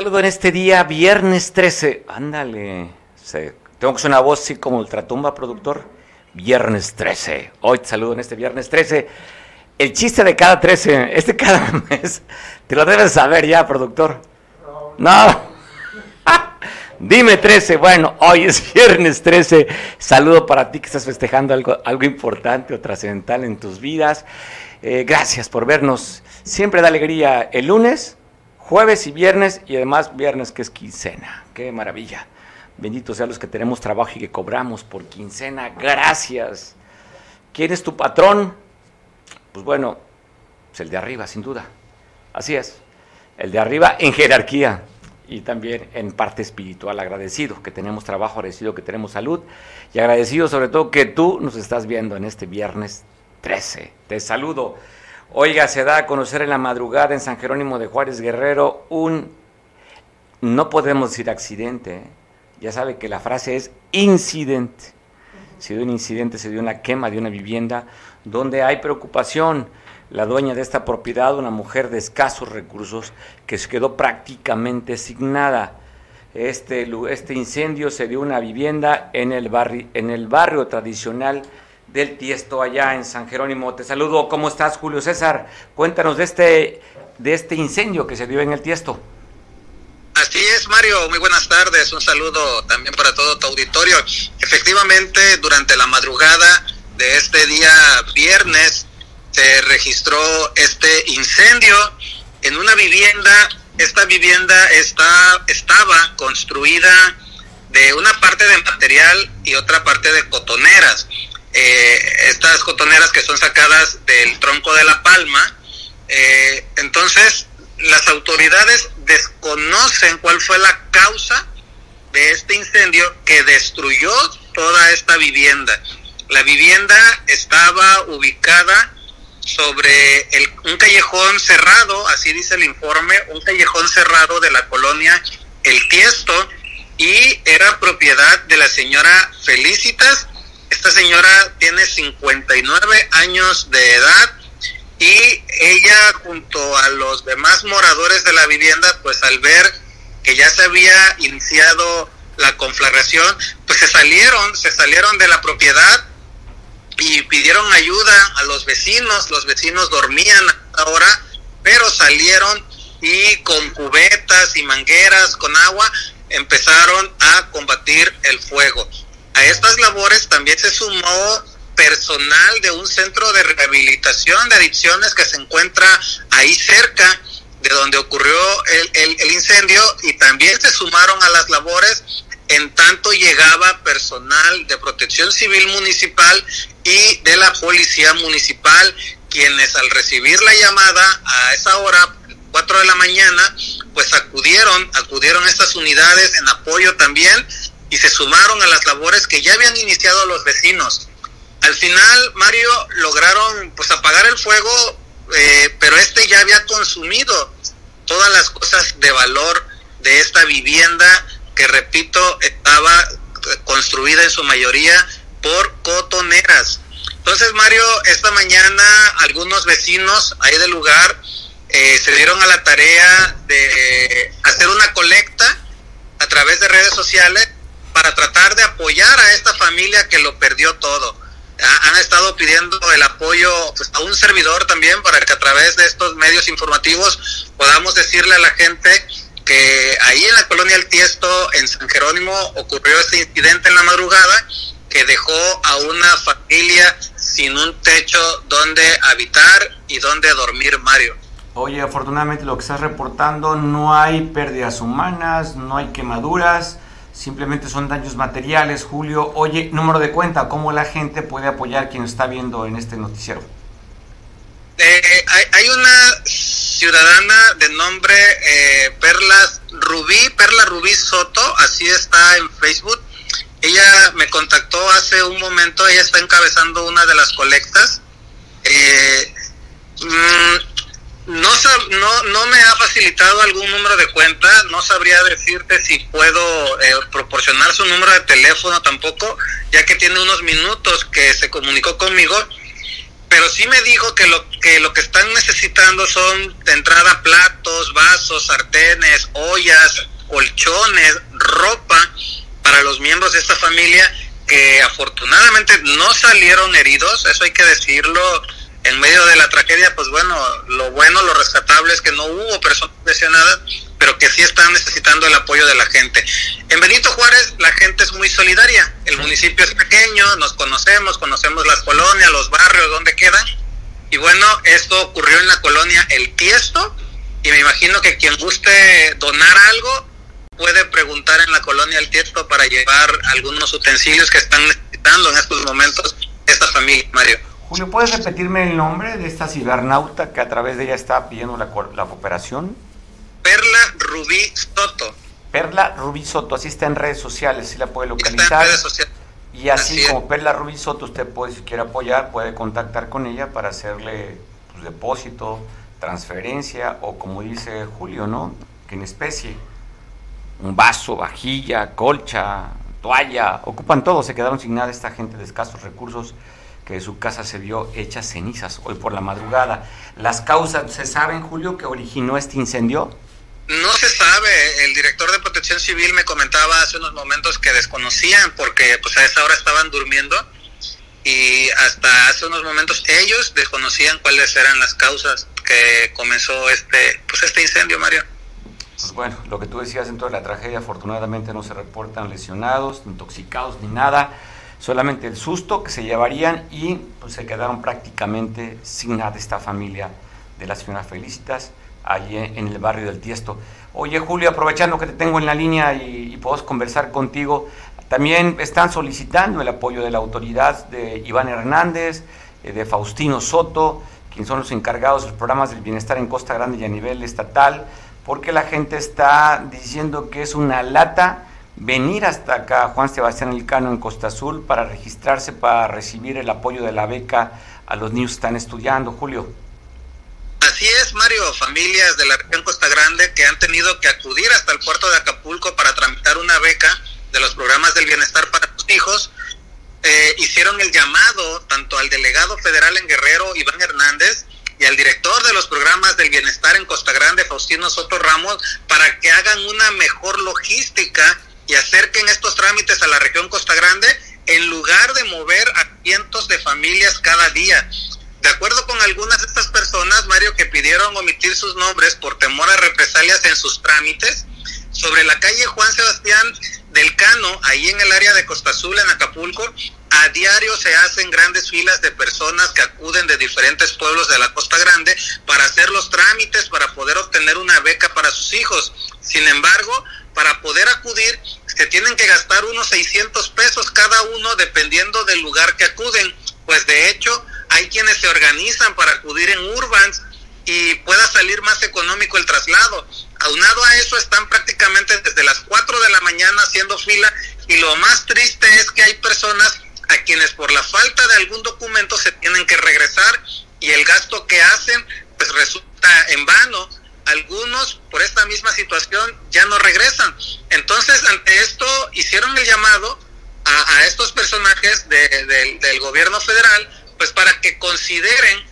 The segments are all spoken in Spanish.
Saludo en este día, viernes 13. Ándale. tengo que ser una voz así como ultratumba, productor. Viernes 13. Hoy te saludo en este viernes 13. El chiste de cada 13, este cada mes. Te lo debes saber ya, productor. No. Dime 13. Bueno, hoy es viernes 13. Saludo para ti que estás festejando algo, algo importante o trascendental en tus vidas. Eh, gracias por vernos. Siempre da alegría el lunes jueves y viernes y además viernes que es quincena. Qué maravilla. Benditos sean los que tenemos trabajo y que cobramos por quincena. Gracias. ¿Quién es tu patrón? Pues bueno, es el de arriba, sin duda. Así es. El de arriba en jerarquía y también en parte espiritual. Agradecido que tenemos trabajo, agradecido que tenemos salud y agradecido sobre todo que tú nos estás viendo en este viernes 13. Te saludo. Oiga, se da a conocer en la madrugada en San Jerónimo de Juárez Guerrero un, no podemos decir accidente, ya sabe que la frase es incidente. Se dio un incidente, se dio una quema de una vivienda donde hay preocupación. La dueña de esta propiedad, una mujer de escasos recursos, que se quedó prácticamente asignada. Este, este incendio se dio una vivienda en el, barrio, en el barrio tradicional del Tiesto allá en San Jerónimo. Te saludo, ¿cómo estás Julio César? Cuéntanos de este, de este incendio que se dio en el Tiesto. Así es, Mario, muy buenas tardes, un saludo también para todo tu auditorio. Efectivamente, durante la madrugada de este día viernes se registró este incendio en una vivienda. Esta vivienda está, estaba construida de una parte de material y otra parte de cotoneras eh, estas cotoneras que son sacadas del tronco de la palma. Eh, entonces, las autoridades desconocen cuál fue la causa de este incendio que destruyó toda esta vivienda. La vivienda estaba ubicada sobre un callejón cerrado, así dice el informe, un callejón cerrado de la colonia El Tiesto y era propiedad de la señora Felicitas esta señora tiene 59 años de edad y ella junto a los demás moradores de la vivienda, pues al ver que ya se había iniciado la conflagración, pues se salieron, se salieron de la propiedad y pidieron ayuda a los vecinos, los vecinos dormían ahora, pero salieron y con cubetas y mangueras, con agua, empezaron a combatir el fuego. A estas labores también se sumó personal de un centro de rehabilitación de adicciones que se encuentra ahí cerca de donde ocurrió el, incendio y también se sumaron a las labores. En tanto llegaba personal de protección civil municipal y de la policía municipal, quienes al recibir la llamada a esa hora, 4 de la mañana, pues acudieron, acudieron estas unidades en apoyo también y se sumaron a las labores que ya habían iniciado los vecinos. Al final, Mario, lograron pues apagar el fuego, eh, pero este ya había consumido todas las cosas de valor de esta vivienda que, repito, estaba construida en su mayoría por cotoneras. Entonces, Mario, esta mañana algunos vecinos ahí del lugar eh, se dieron a la tarea de hacer una colecta a través de redes sociales para tratar de apoyar a esta familia que lo perdió todo. Han estado pidiendo el apoyo pues, a un servidor también para que a través de estos medios informativos podamos decirle a la gente que ahí en la colonia El Tiesto, en San Jerónimo, ocurrió este incidente en la madrugada que dejó a una familia sin un techo donde habitar y donde dormir, Mario. Oye, afortunadamente lo que estás reportando, no hay pérdidas humanas, no hay quemaduras simplemente son daños materiales. Julio, oye, número de cuenta, ¿cómo la gente puede apoyar quien está viendo en este noticiero? Eh, hay, una ciudadana de nombre eh, Perlas Rubí, Perla Rubí Soto, así está en Facebook. Ella me contactó hace un momento, ella está encabezando una de las colectas. Eh, mm, no, no, no me ha facilitado algún número de cuenta, no sabría decirte si puedo eh, proporcionar su número de teléfono tampoco, ya que tiene unos minutos que se comunicó conmigo, pero sí me dijo que lo que lo que están necesitando son de entrada platos, vasos, sartenes, ollas, colchones, ropa para los miembros de esta familia que afortunadamente no salieron heridos, eso hay que decirlo, en medio de la tragedia, pues bueno, lo bueno, lo rescatable es que no hubo personas lesionadas, pero que sí están necesitando el apoyo de la gente. En Benito Juárez la gente es muy solidaria, el municipio es pequeño, nos conocemos, conocemos las colonias, los barrios, donde quedan, y bueno, esto ocurrió en la colonia El Tiesto, y me imagino que quien guste donar algo puede preguntar en la colonia El Tiesto para llevar algunos utensilios que están necesitando en estos momentos esta familia, Mario. Julio, ¿puedes repetirme el nombre de esta cibernauta que a través de ella está pidiendo la, la cooperación? Perla Rubí Soto. Perla Rubí Soto, así está en redes sociales, si la puede localizar. Está en redes sociales. Y así, como Perla Rubí Soto, usted puede, si quiere apoyar, puede contactar con ella para hacerle pues, depósito, transferencia o como dice Julio, ¿no? Que en especie, un vaso, vajilla, colcha, toalla, ocupan todo, se quedaron sin nada esta gente de escasos recursos que su casa se vio hecha cenizas hoy por la madrugada. ¿Las causas se saben, Julio, que originó este incendio? No se sabe. El director de Protección Civil me comentaba hace unos momentos que desconocían porque pues a esa hora estaban durmiendo y hasta hace unos momentos ellos desconocían cuáles eran las causas que comenzó este pues este incendio, Mario. Pues bueno, lo que tú decías dentro de la tragedia, afortunadamente no se reportan lesionados, intoxicados ni nada solamente el susto que se llevarían y pues se quedaron prácticamente sin nada esta familia de la señora Felicitas allí en el barrio del Tiesto. Oye Julio, aprovechando que te tengo en la línea y, y puedo conversar contigo, también están solicitando el apoyo de la autoridad de Iván Hernández, eh, de Faustino Soto, quienes son los encargados de los programas del bienestar en Costa Grande y a nivel estatal, porque la gente está diciendo que es una lata venir hasta acá Juan Sebastián Elcano en Costa Azul para registrarse para recibir el apoyo de la beca a los niños que están estudiando, Julio. Así es, Mario, familias de la región Costa Grande que han tenido que acudir hasta el puerto de Acapulco para tramitar una beca de los programas del bienestar para sus hijos, eh, hicieron el llamado tanto al delegado federal en Guerrero, Iván Hernández, y al director de los programas del bienestar en Costa Grande, Faustino Soto Ramos, para que hagan una mejor logística y acerquen estos trámites a la región Costa Grande en lugar de mover a cientos de familias cada día. De acuerdo con algunas de estas personas, Mario, que pidieron omitir sus nombres por temor a represalias en sus trámites, sobre la calle Juan Sebastián del Cano, ahí en el área de Costa Azul, en Acapulco, a diario se hacen grandes filas de personas que acuden de diferentes pueblos de la Costa Grande para hacer los trámites para poder obtener una beca para sus hijos. Sin embargo, para poder acudir se tienen que gastar unos 600 pesos cada uno dependiendo del lugar que acuden. Pues de hecho hay quienes se organizan para acudir en Urbans y pueda salir más económico el traslado. Aunado a eso están prácticamente desde las 4 de la mañana haciendo fila y lo más triste es que hay personas a quienes por la falta de algún documento se tienen que regresar y el gasto que hacen pues resulta en vano algunos por esta misma situación ya no regresan. Entonces, ante esto, hicieron el llamado a, estos personajes del gobierno federal, pues para que consideren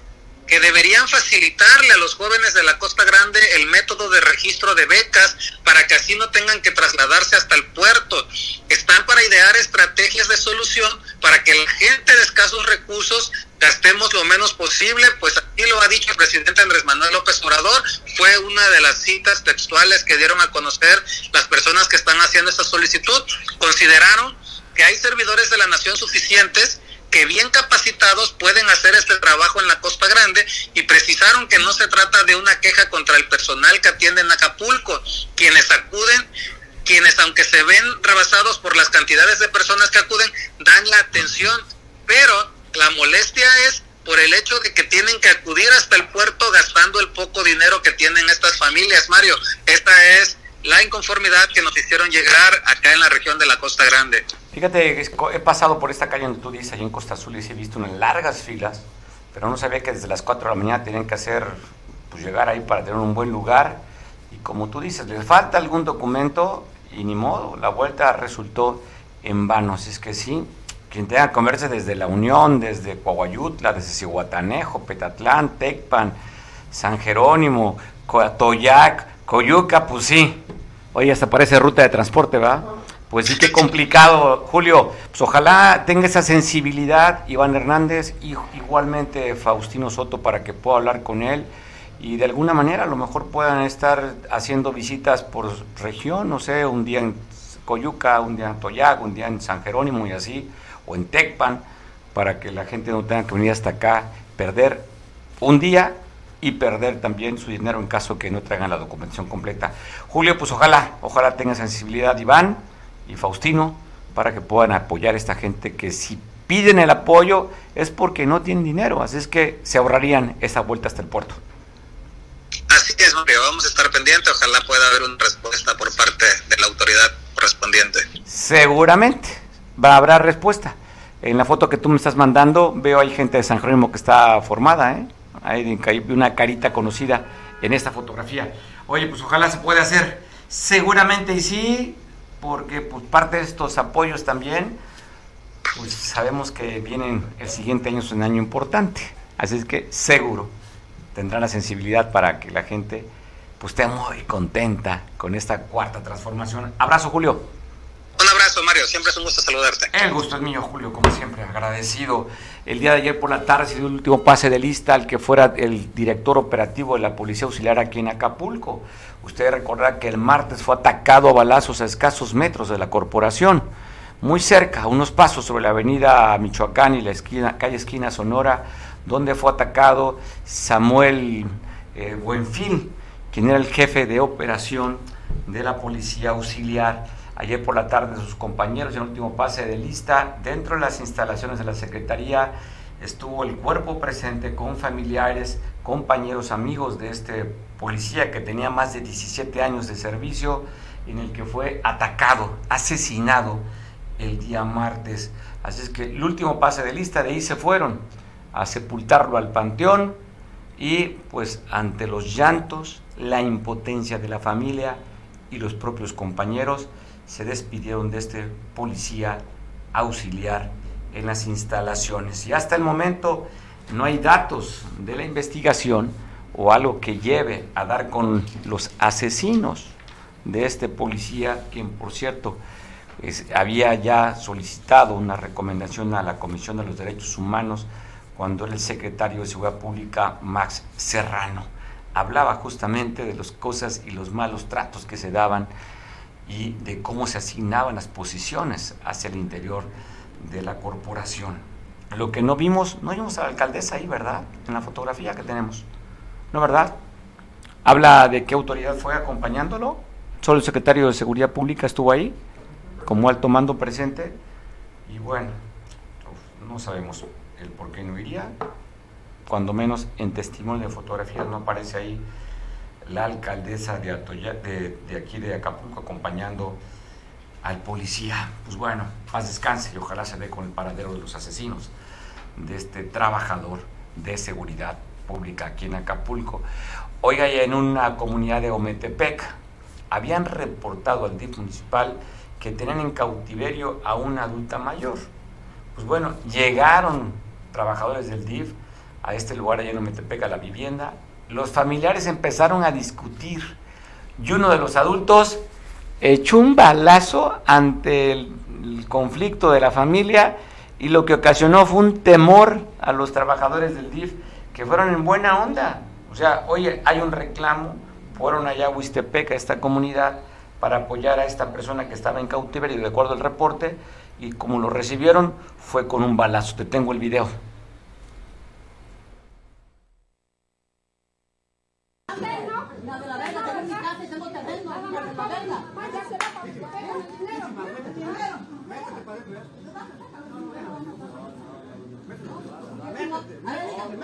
que deberían facilitarle a los jóvenes de la Costa Grande el método de registro de becas para que así no tengan que trasladarse hasta el puerto. Están para idear estrategias de solución para que la gente de escasos recursos gastemos lo menos posible, pues así lo ha dicho el presidente Andrés Manuel López Obrador, fue una de las citas textuales que dieron a conocer las personas que están haciendo esta solicitud, consideraron que hay servidores de la nación suficientes que bien capacitados pueden hacer este trabajo en la Costa Grande y precisaron que no se trata de una queja contra el personal que atiende en Acapulco, quienes acuden, quienes aunque se ven rebasados por las cantidades de personas que acuden, dan la atención, pero la molestia es por el hecho de que tienen que acudir hasta el puerto gastando el poco dinero que tienen estas familias, Mario. Esta es la inconformidad que nos hicieron llegar acá en la región de la Costa Grande. Fíjate, he pasado por esta calle donde tú dices, ahí en Costa Azul, y he visto unas largas filas, pero no sabía que desde las 4 de la mañana tenían que hacer, pues llegar ahí para tener un buen lugar. Y como tú dices, les falta algún documento y ni modo, la vuelta resultó en vano. Así es que sí, quien tenga que comerse desde La Unión, desde Coahuayutla, desde Cihuatanejo, Petatlán, Tecpan, San Jerónimo, Toyac, Coyuca, pues sí. Oye, hasta parece ruta de transporte, ¿va? Pues sí, qué complicado, Julio. Pues ojalá tenga esa sensibilidad Iván Hernández y igualmente Faustino Soto para que pueda hablar con él y de alguna manera a lo mejor puedan estar haciendo visitas por región, no sé, un día en Coyuca, un día en Toyac, un día en San Jerónimo y así, o en Tecpan, para que la gente no tenga que venir hasta acá, perder un día y perder también su dinero en caso que no traigan la documentación completa. Julio, pues ojalá, ojalá tenga sensibilidad Iván y Faustino para que puedan apoyar a esta gente que si piden el apoyo es porque no tienen dinero, así es que se ahorrarían esa vuelta hasta el puerto. Así es, Mario, vamos a estar pendientes, ojalá pueda haber una respuesta por parte de la autoridad correspondiente. Seguramente va, habrá respuesta. En la foto que tú me estás mandando veo hay gente de San Jerónimo que está formada, ¿eh? Hay una carita conocida en esta fotografía. Oye, pues ojalá se pueda hacer. Seguramente y sí, porque pues parte de estos apoyos también, pues sabemos que vienen el siguiente año es un año importante. Así es que seguro tendrá la sensibilidad para que la gente pues esté muy contenta con esta cuarta transformación. Abrazo, Julio. Abrazo, Mario. Siempre es un gusto saludarte. El gusto es mío, Julio, como siempre, agradecido. El día de ayer por la tarde se dio el último pase de lista al que fuera el director operativo de la Policía Auxiliar aquí en Acapulco. Usted recordará que el martes fue atacado a balazos a escasos metros de la corporación, muy cerca, a unos pasos sobre la avenida Michoacán y la esquina, calle esquina Sonora, donde fue atacado Samuel eh, Buenfil, quien era el jefe de operación de la Policía Auxiliar Ayer por la tarde sus compañeros en el último pase de lista, dentro de las instalaciones de la Secretaría, estuvo el cuerpo presente con familiares, compañeros, amigos de este policía que tenía más de 17 años de servicio, en el que fue atacado, asesinado el día martes. Así es que el último pase de lista, de ahí se fueron a sepultarlo al panteón y pues ante los llantos, la impotencia de la familia y los propios compañeros, se despidieron de este policía auxiliar en las instalaciones. Y hasta el momento no hay datos de la investigación o algo que lleve a dar con los asesinos de este policía, quien por cierto había ya solicitado una recomendación a la Comisión de los Derechos Humanos cuando era el secretario de Seguridad Pública, Max Serrano. Hablaba justamente de las cosas y los malos tratos que se daban y de cómo se asignaban las posiciones hacia el interior de la corporación. Lo que no vimos, no vimos a la alcaldesa ahí, ¿verdad? En la fotografía que tenemos. ¿No, verdad? Habla de qué autoridad fue acompañándolo. Solo el secretario de Seguridad Pública estuvo ahí, como alto mando presente. Y bueno, no sabemos el por qué no iría. Cuando menos en testimonio de fotografía no aparece ahí la alcaldesa de, de, aquí de Acapulco acompañando al policía. Pues bueno, paz descanse y ojalá se ve con el paradero de los asesinos de este trabajador de seguridad pública aquí en Acapulco. Oiga, ya en una comunidad de Ometepec habían reportado al DIF municipal que tenían en cautiverio a una adulta mayor. Pues bueno, llegaron trabajadores del DIF a este lugar allá en Ometepec, a la vivienda, los familiares empezaron a discutir y uno de los adultos echó un balazo ante el, conflicto de la familia y lo que ocasionó fue un temor a los trabajadores del DIF que fueron en buena onda. O sea, oye, hay un reclamo, fueron allá a Huistepec, a esta comunidad, para apoyar a esta persona que estaba en cautiverio, de acuerdo al reporte, y como lo recibieron, fue con un balazo. Te tengo el video.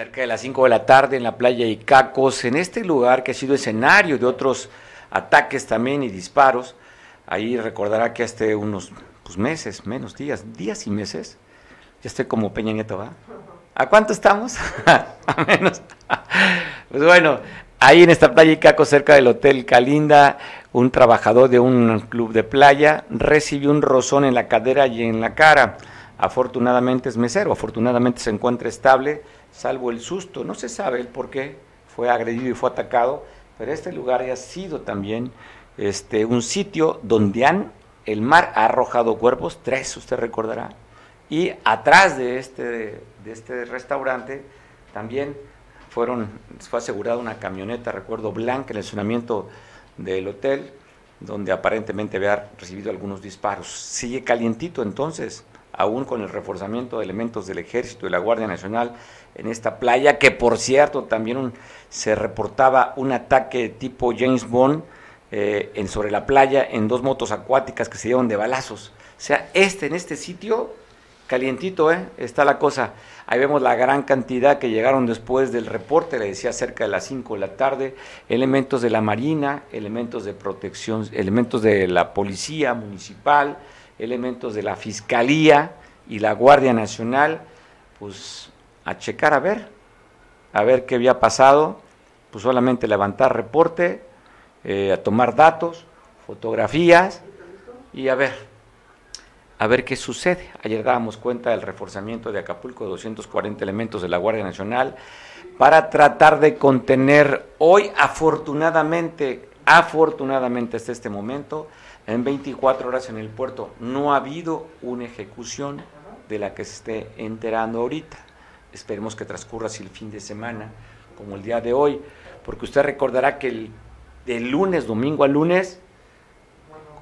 cerca de las 5 de la tarde en la playa Icacos, en este lugar que ha sido escenario de otros ataques también y disparos. Ahí recordará que hace unos pues, meses, menos días, días y meses, ya estoy como Peña Nieto, ¿va? ¿A cuánto estamos? a menos. pues bueno, ahí en esta playa Icaco, cerca del Hotel Calinda, un trabajador de un club de playa recibió un rozón en la cadera y en la cara. Afortunadamente es mesero, afortunadamente se encuentra estable, salvo el susto. No se sabe el por qué fue agredido y fue atacado, pero este lugar ha sido también este, un sitio donde han, el mar ha arrojado cuerpos, tres, usted recordará, y atrás de este, de este restaurante también fueron, fue asegurada una camioneta, recuerdo, blanca en el estacionamiento del hotel, donde aparentemente había recibido algunos disparos. Sigue calientito entonces, aún con el reforzamiento de elementos del ejército y la Guardia Nacional en esta playa, que por cierto también se reportaba un ataque tipo James Bond eh, en, sobre la playa en dos motos acuáticas que se dieron de balazos. O sea, este en este sitio calientito, ¿eh? Está la cosa. Ahí vemos la gran cantidad que llegaron después del reporte, le decía cerca de las 5 de la tarde, elementos de la Marina, elementos de protección, elementos de la Policía Municipal, elementos de la Fiscalía y la Guardia Nacional, pues a checar a ver, a ver qué había pasado, pues solamente levantar reporte, eh, a tomar datos, fotografías y a ver, a ver qué sucede. Ayer dábamos cuenta del reforzamiento de Acapulco de 240 elementos de la Guardia Nacional para tratar de contener hoy, afortunadamente, afortunadamente hasta este momento, en 24 horas en el puerto, no ha habido una ejecución de la que se esté enterando ahorita. Esperemos que transcurra así el fin de semana, como el día de hoy, porque usted recordará que el, el lunes, domingo a lunes,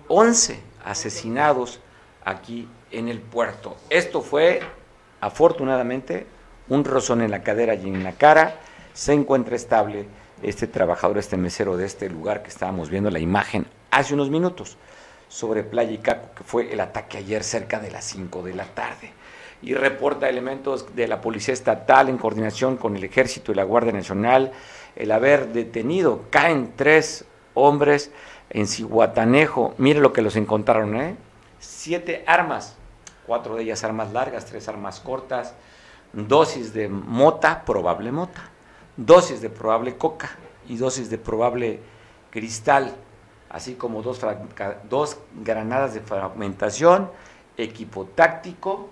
11 asesinados aquí en el puerto. Esto fue, afortunadamente, un rozón en la cadera y en la cara. Se encuentra estable este trabajador, este mesero de este lugar que estábamos viendo la imagen hace unos minutos sobre Playa Icaco, que fue el ataque ayer cerca de las 5 de la tarde. Y reporta elementos de la Policía Estatal en coordinación con el Ejército y la Guardia Nacional el haber detenido, caen tres hombres en Cihuatanejo. Mire lo que los encontraron, ¿eh? siete armas, cuatro de ellas armas largas, tres armas cortas, dosis de mota, probable mota, dosis de probable coca y dosis de probable cristal, así como dos, dos granadas de fragmentación, equipo táctico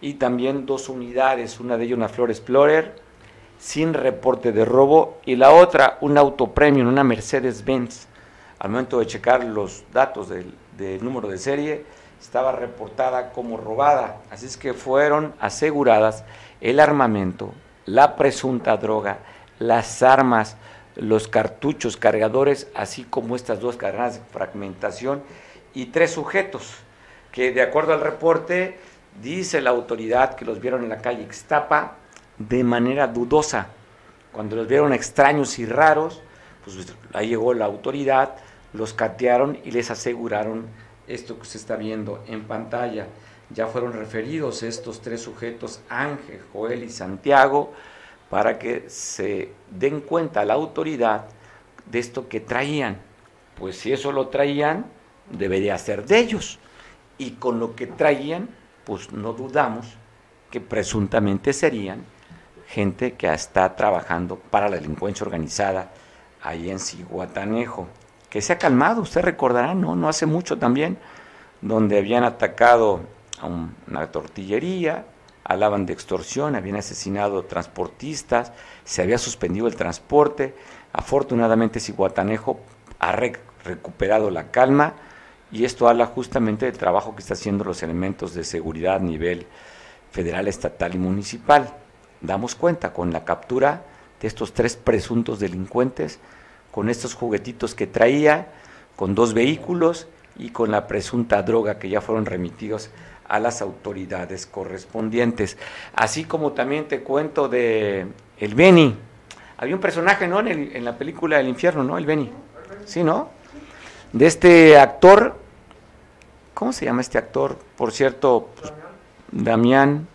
y también dos unidades, una de ellas una Flor Explorer sin reporte de robo y la otra un auto premium, una Mercedes-Benz. Al momento de checar los datos del, número de serie, estaba reportada como robada. Así es que fueron aseguradas el armamento, la presunta droga, las armas, los cartuchos cargadores, así como estas dos cadenas de fragmentación y tres sujetos que de acuerdo al reporte dice la autoridad que los vieron en la calle Ixtapa de manera dudosa. Cuando los vieron extraños y raros, pues ahí llegó la autoridad, los catearon y les aseguraron esto que se está viendo en pantalla. Ya fueron referidos estos tres sujetos, Ángel, Joel y Santiago, para que se den cuenta la autoridad de esto que traían. Pues si eso lo traían, debería ser de ellos. Y con lo que traían, pues no dudamos que presuntamente serían gente que está trabajando para la delincuencia organizada ahí en Ciguatanejo que se ha calmado, usted recordará, no, no hace mucho también, donde habían atacado a una tortillería, hablaban de extorsión, habían asesinado transportistas, se había suspendido el transporte, afortunadamente Siguatanejo ha recuperado la calma y esto habla justamente del trabajo que están haciendo los elementos de seguridad a nivel federal, estatal y municipal. Damos cuenta con la captura de estos tres presuntos delincuentes, con estos juguetitos que traía, con dos vehículos y con la presunta droga que ya fueron remitidos a las autoridades correspondientes. Así como también te cuento de el Beni. Había un personaje, ¿no? En, la película El infierno, ¿no? El Beni. Sí, ¿no? De este actor, ¿cómo se llama este actor? Por cierto, pues, Damián.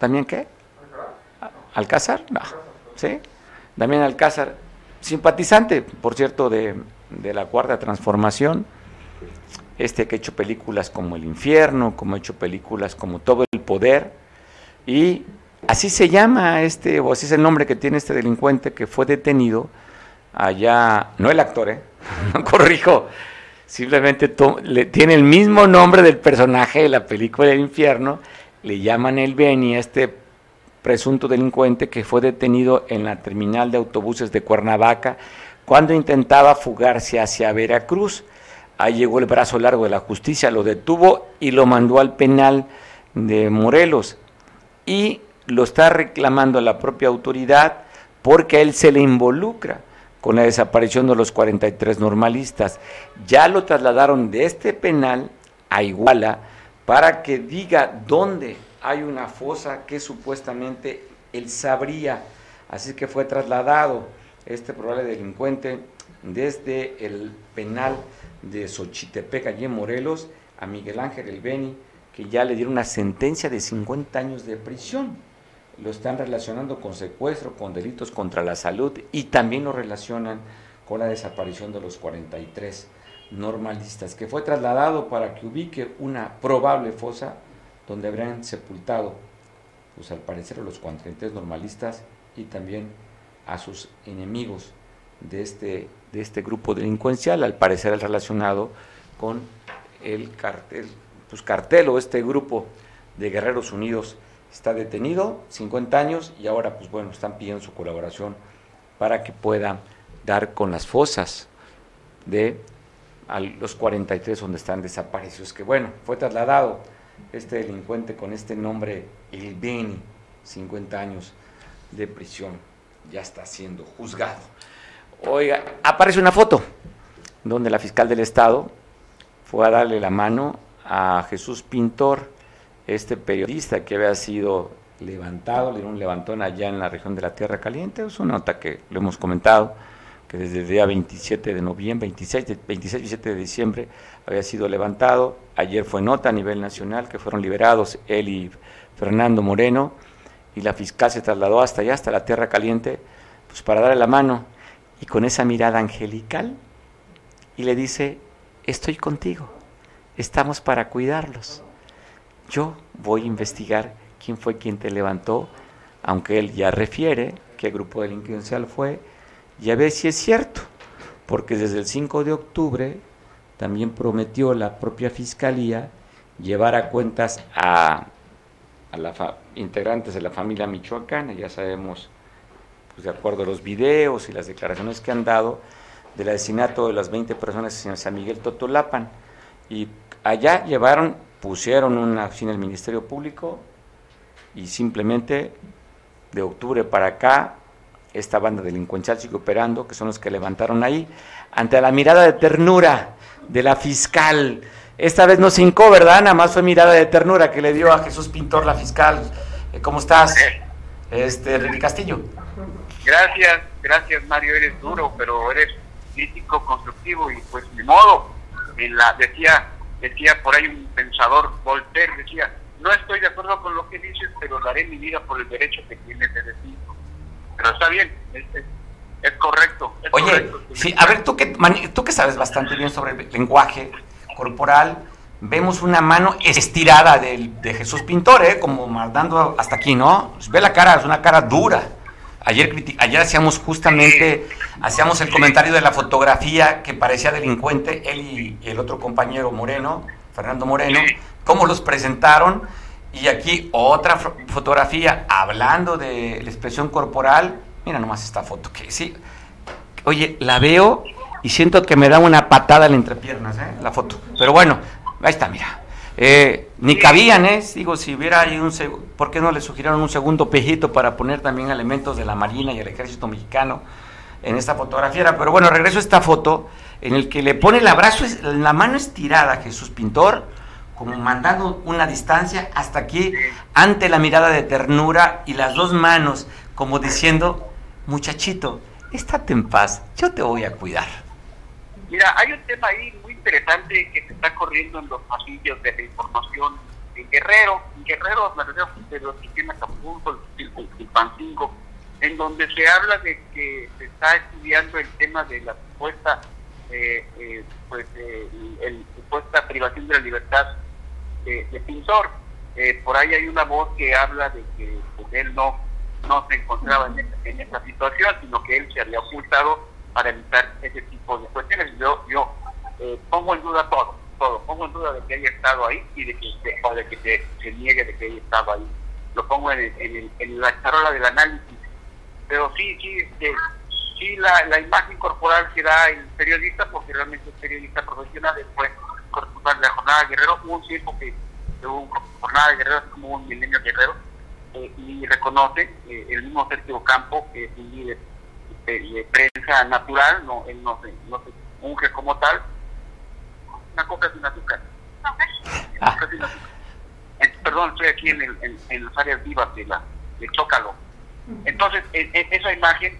¿Damián qué? Alcázar, no, ¿sí? Damián Alcázar, simpatizante, por cierto, de, de la Cuarta Transformación, este que ha hecho películas como El Infierno, como ha hecho películas como Todo el Poder, y así se llama este, o así es el nombre que tiene este delincuente que fue detenido allá, no el actor, ¿eh? no corrijo, simplemente le, tiene el mismo nombre del personaje de la película del infierno, le llaman el Beni, este presunto delincuente que fue detenido en la terminal de autobuses de Cuernavaca cuando intentaba fugarse hacia Veracruz. Ahí llegó el brazo largo de la justicia, lo detuvo y lo mandó al penal de Morelos. Y lo está reclamando la propia autoridad porque a él se le involucra con la desaparición de los 43 normalistas. Ya lo trasladaron de este penal a Iguala para que diga dónde hay una fosa que supuestamente él sabría. Así que fue trasladado este probable delincuente desde el penal de Xochitepec, allí en Morelos, a Miguel Ángel El Beni, que ya le dieron una sentencia de 50 años de prisión lo están relacionando con secuestro, con delitos contra la salud y también lo relacionan con la desaparición de los 43 normalistas, que fue trasladado para que ubique una probable fosa donde habrían sepultado, pues al parecer, a los 43 normalistas y también a sus enemigos de este, de este grupo delincuencial, al parecer relacionado con el cartel, pues cartel o este grupo de Guerreros Unidos está detenido, 50 años, y ahora, pues bueno, están pidiendo su colaboración para que pueda dar con las fosas de los 43 donde están desaparecidos. Que bueno, fue trasladado este delincuente con este nombre, El Beni, 50 años de prisión, ya está siendo juzgado. Oiga, aparece una foto donde la fiscal del Estado fue a darle la mano a Jesús Pintor, este periodista que había sido levantado, le dieron un levantón allá en la región de la Tierra Caliente, es una nota que lo hemos comentado, que desde el día 27 de noviembre, 26, 26 27 de diciembre había sido levantado, ayer fue nota a nivel nacional que fueron liberados él y Fernando Moreno, y la fiscal se trasladó hasta allá, hasta la Tierra Caliente, pues para darle la mano, y con esa mirada angelical, y le dice, estoy contigo, estamos para cuidarlos yo voy a investigar quién fue quien te levantó, aunque él ya refiere qué grupo delincuencial fue, y a ver si es cierto, porque desde el 5 de octubre también prometió la propia fiscalía llevar a cuentas a, a los integrantes de la familia michoacana, ya sabemos, pues de acuerdo a los videos y las declaraciones que han dado, del asesinato de las 20 personas en San Miguel Totolapan. Y allá llevaron pusieron una oficina del Ministerio Público y simplemente de octubre para acá esta banda delincuencial sigue operando, que son los que levantaron ahí, ante la mirada de ternura de la fiscal. Esta vez no se hincó, ¿verdad? Nada más fue mirada de ternura que le dio a Jesús Pintor, la fiscal. Eh, ¿Cómo estás? Este, Ricky Castillo. Gracias, gracias Mario, eres duro, pero eres crítico, constructivo y pues de modo. En la, decía decía por ahí un pensador, Voltaire, decía, no estoy de acuerdo con lo que dices, pero daré mi vida por el derecho que tienes de decir. Pero está bien, es, correcto. Oye, sí, a ver, tú que, tú que sabes bastante bien sobre el lenguaje corporal, vemos una mano estirada de, de Jesús Pintor, ¿eh? como mandando hasta aquí, ¿no? Ve la cara, es una cara dura. Ayer, ayer hacíamos justamente, hacíamos el comentario de la fotografía que parecía delincuente, él y, el otro compañero Moreno, Fernando Moreno, cómo los presentaron. Y aquí otra fotografía hablando de la expresión corporal. Mira nomás esta foto que sí. Oye, la veo y siento que me da una patada en la entrepiernas, ¿eh? La foto. Pero bueno, ahí está, mira. Eh, ni cabían, ¿eh? Digo, si hubiera ahí un... ¿Por qué no le sugirieron un segundo pejito para poner también elementos de la Marina y el Ejército Mexicano en esta fotografía? Pero bueno, regreso a esta foto en el que le pone el abrazo, la mano estirada a Jesús Pintor, como mandando una distancia hasta aquí, ante la mirada de ternura y las dos manos, como diciendo, muchachito, estate en paz, yo te voy a cuidar. Mira, hay un tema ahí interesante que se está corriendo en los pasillos de la información en Guerrero, en Guerrero, me refiero pero aquí en Acapulco, Pancingo, en donde se habla de que se está estudiando el tema de la supuesta eh, eh, pues eh, el, supuesta privación de la libertad de pintor. por ahí hay una voz que habla de que pues, él no no se encontraba en en esa situación, sino que él se había ocultado para evitar ese tipo de cuestiones. Yo, yo pongo en duda todo, todo, pongo en duda de que haya estado ahí y de que, se, niegue de que haya estado ahí. Lo pongo en, en, en la charola del análisis. Pero sí, sí, este, sí la, la imagen corporal que da el periodista, porque realmente es periodista profesional, después de la jornada de Guerrero, hubo un tiempo que hubo jornada de Guerrero, como un milenio guerrero, eh, y reconoce eh, el mismo Sergio Campo, que es un líder de, prensa natural, no, él no se unge como tal, una coca sin azúcar. Ah. Perdón, estoy aquí en, el, en, las áreas vivas de la de Chócalo entonces, esa imagen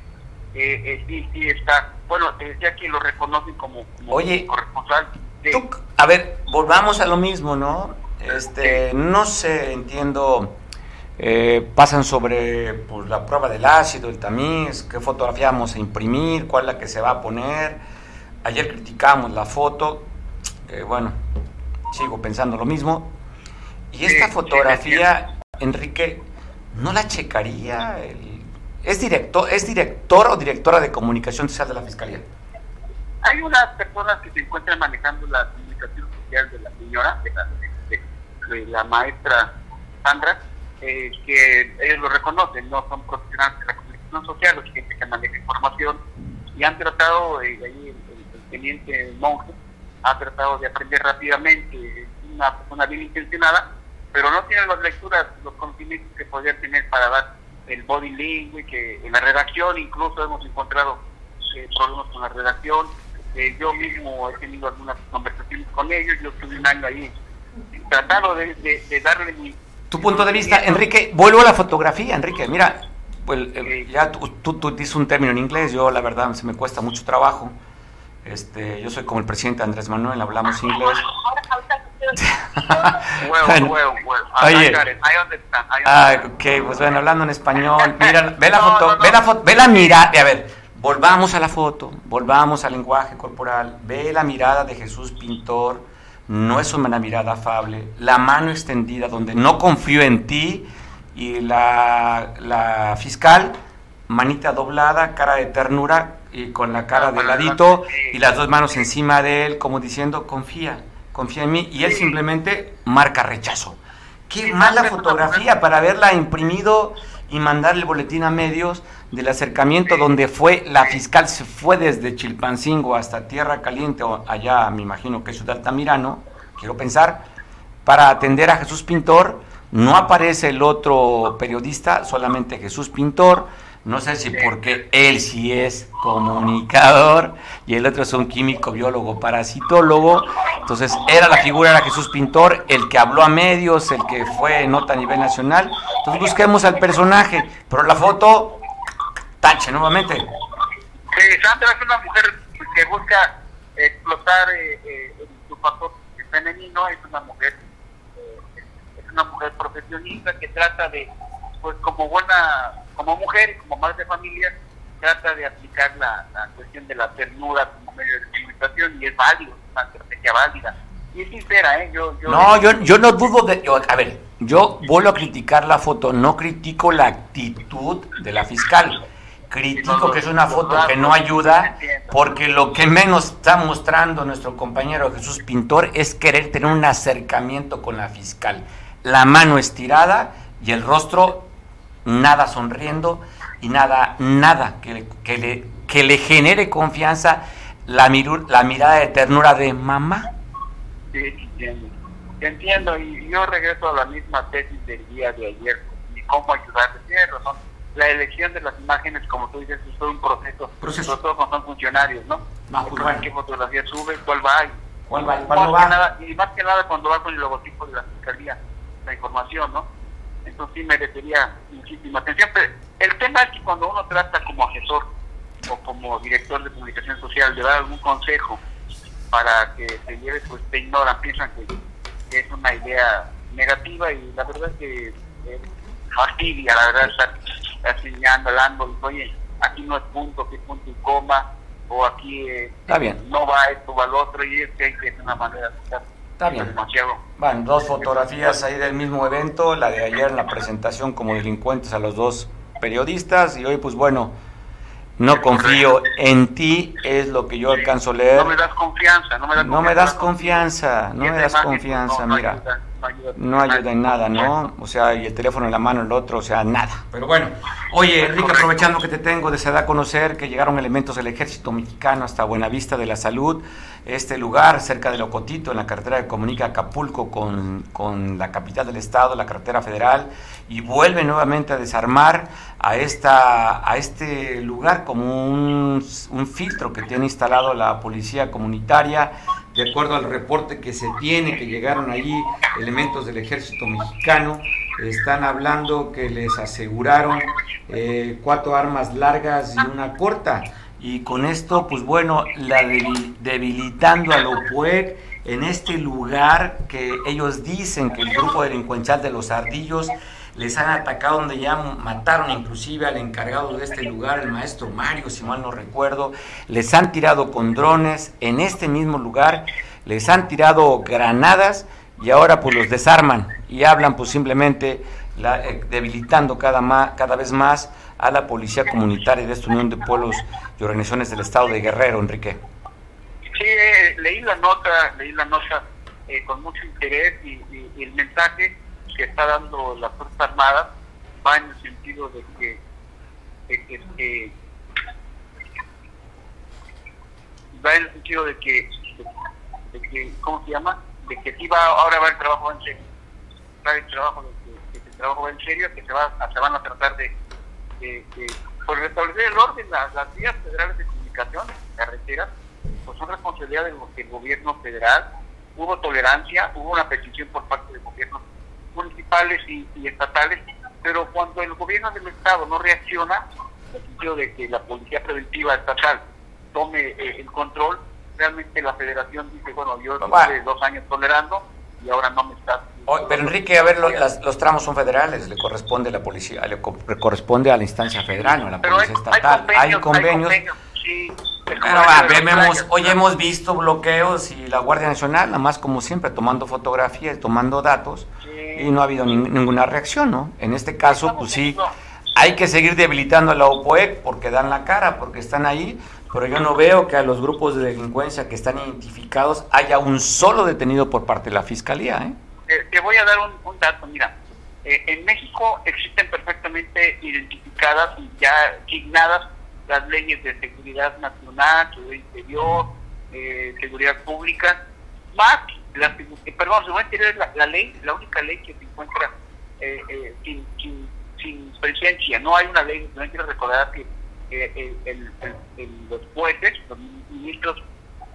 eh, eh, sí, sí está, bueno, te decía que lo reconocen como, Oye, corresponsal. a ver, volvamos a lo mismo, ¿no? Este, no sé, entiendo, eh, pasan sobre pues, la prueba del ácido, el tamiz, qué fotografía vamos a imprimir, cuál es la que se va a poner. Ayer criticamos la foto, bueno, sigo pensando lo mismo. Y esta fotografía, Enrique, ¿no la checaría? ¿Es, director, ¿Es director o directora de comunicación social de la Fiscalía? Hay unas personas que se encuentran manejando la comunicación social de la señora, de la, maestra Sandra, eh, que ellos lo reconocen, no son profesionales de la comunicación social, los gente que maneja información, y han tratado, eh, ahí el, teniente monje, ha tratado de aprender rápidamente, una persona bien intencionada, pero no tienen las lecturas, los conocimientos que podrían tener para dar el body language, que en la redacción incluso hemos encontrado eh, problemas con la redacción. Eh, yo mismo he tenido algunas conversaciones con ellos, yo estuve un año ahí tratando de, de, darle mi... Tu punto de vista, Enrique, vuelvo a la fotografía, Enrique, mira, pues eh, ya tú, tú, tú dices un término en inglés, yo la verdad se me cuesta mucho trabajo. Este, yo soy como el presidente Andrés Manuel, hablamos inglés. Oye, ah, ok, pues bueno, hablando en español, mira, ve la foto, ve la foto, ve la mirada, a ver, volvamos a la foto, volvamos al lenguaje corporal, ve la mirada de Jesús pintor, no es una mirada afable, la mano extendida donde no confío en ti y la, la fiscal, manita doblada, cara de ternura y con la cara de ladito y las dos manos encima de él como diciendo confía confía en mí, y él simplemente marca rechazo. Qué mala fotografía para haberla imprimido y mandar el boletín a medios del acercamiento donde fue la fiscal, se fue desde Chilpancingo hasta Tierra Caliente, o allá me imagino que es Ciudad Altamirano, quiero pensar, para atender a Jesús Pintor. No aparece el otro periodista, solamente Jesús Pintor no sé si porque él sí es comunicador y el otro es un químico, biólogo, parasitólogo. Entonces era la figura, era Jesús Pintor, el que habló a medios, el que fue nota a nivel nacional. Entonces busquemos al personaje, pero la foto, tache nuevamente. Sí, Sandra es una mujer que busca explotar eh, eh, su factor femenino, es una mujer, eh, es una mujer profesionista que trata de, pues como buena como mujer como madre de familia, trata de aplicar la, cuestión de la ternura como medio de comunicación y es válido, es una estrategia válida. Y es sincera, ¿eh? Yo, yo no, yo, yo no dudo de... a ver, yo vuelvo a criticar la foto, no critico la actitud de la fiscal. Critico que es una foto que no ayuda porque lo que menos está mostrando nuestro compañero Jesús Pintor es querer tener un acercamiento con la fiscal. La mano estirada y el rostro nada sonriendo y nada, nada que le, que le, que le genere confianza la, la mirada de ternura de mamá. Sí, entiendo. Entiendo, y yo regreso a la misma tesis del día de ayer, y cómo ayudarle. Tienes razón. La elección de las imágenes, como tú dices, es todo un proceso. proceso. Sobre todo cuando son funcionarios, ¿no? Ah, pues ¿Qué fotografía sube? ¿Cuál va? ¿Cuál va? ¿Cuál va? y más que nada cuando va con el logotipo de la fiscalía, la información, ¿no? Eso sí merecería muchísima atención. Pero el tema es que cuando uno trata como asesor o como director de comunicación social de dar algún consejo para que se lleve, pues te ignoran, piensan que, es una idea negativa y la verdad es que eh, fastidia, la verdad, estar, estar señalando, oye, aquí no es punto, que punto y coma, o aquí eh, Está bien. no va esto, va lo otro, y es que hay que es una manera de estar Está bien. Van dos fotografías ahí del mismo evento, la de ayer en la presentación como delincuentes a los dos periodistas y hoy pues bueno, no confío en ti, es lo que yo alcanzo a leer. No me das confianza, no me das No me das confianza, no me das confianza, mira. ayuda, no ayuda. No ayuda en nada, ¿no? O sea, y el teléfono en la mano, el otro, o sea, nada. Pero bueno, oye, Enrique, aprovechando que te tengo, desea a conocer que llegaron elementos del ejército mexicano hasta Buenavista de la Salud, este lugar cerca de Locotito, en la carretera que comunica Acapulco con, con la capital del estado, la carretera federal, y vuelve nuevamente a desarmar a, esta, a este lugar como un, un filtro que tiene instalado la policía comunitaria de acuerdo al reporte que se tiene, que llegaron allí elementos del ejército mexicano, están hablando que les aseguraron eh, cuatro armas largas y una corta. Y con esto, pues bueno, la debil- debilitando a la OPUEC en este lugar que ellos dicen que el grupo delincuencial de los ardillos les han atacado donde ya mataron inclusive al encargado de este lugar, el maestro Mario, si mal no recuerdo, les han tirado con drones en este mismo lugar, les han tirado granadas y ahora pues los desarman y hablan pues simplemente la- eh, debilitando cada, ma- cada vez más a la policía comunitaria de esta Unión de Pueblos y Organizaciones del Estado de Guerrero, Enrique. Sí, eh, leí la nota, leí la nota eh, con mucho interés y, el mensaje que está dando las Fuerzas Armadas va en el sentido de que, de que, que- va en el sentido de que, de, que ¿cómo se llama? De que sí va, ahora va el trabajo en serio. Va el trabajo de que el trabajo va en serio, que se, va, se van a tratar de, de por restablecer el orden, las, las vías federales de comunicación, carreteras, pues son responsabilidad del, del gobierno federal. Hubo tolerancia, hubo una petición por parte de gobiernos municipales y, y estatales, pero cuando el gobierno del estado no reacciona, en el sentido de que la policía preventiva estatal tome eh, el control, realmente la federación dice, bueno, yo estuve dos años tolerando y ahora no me está... Pero Enrique, a ver, lo- las- los tramos son federales, le corresponde a la policía, le co- le corresponde a la instancia federal, no a la Pero policía hay estatal. convenios. hay convenios, sí. Va, los vemos, hoy ¿no? hemos visto bloqueos y la Guardia Nacional, nada más como siempre, tomando fotografías, tomando datos, Sí. y no ha habido nin- ninguna reacción, ¿no? En este caso, pues sí, hay que seguir debilitando a la OPOEC porque dan la cara, porque están ahí, pero yo no veo que a los grupos de delincuencia que están identificados haya un solo detenido por parte de la Fiscalía, ¿eh? Te, te voy a dar un, un dato, mira. Eh, en México existen perfectamente identificadas y ya asignadas las leyes de seguridad nacional, seguridad interior, eh, seguridad pública, más, la, eh, perdón, seguridad interior es la, la ley, la única ley que se encuentra eh, eh, sin, sin, sin presencia. No hay una ley, no recordar que el- el- el- el- los jueces, los ministros,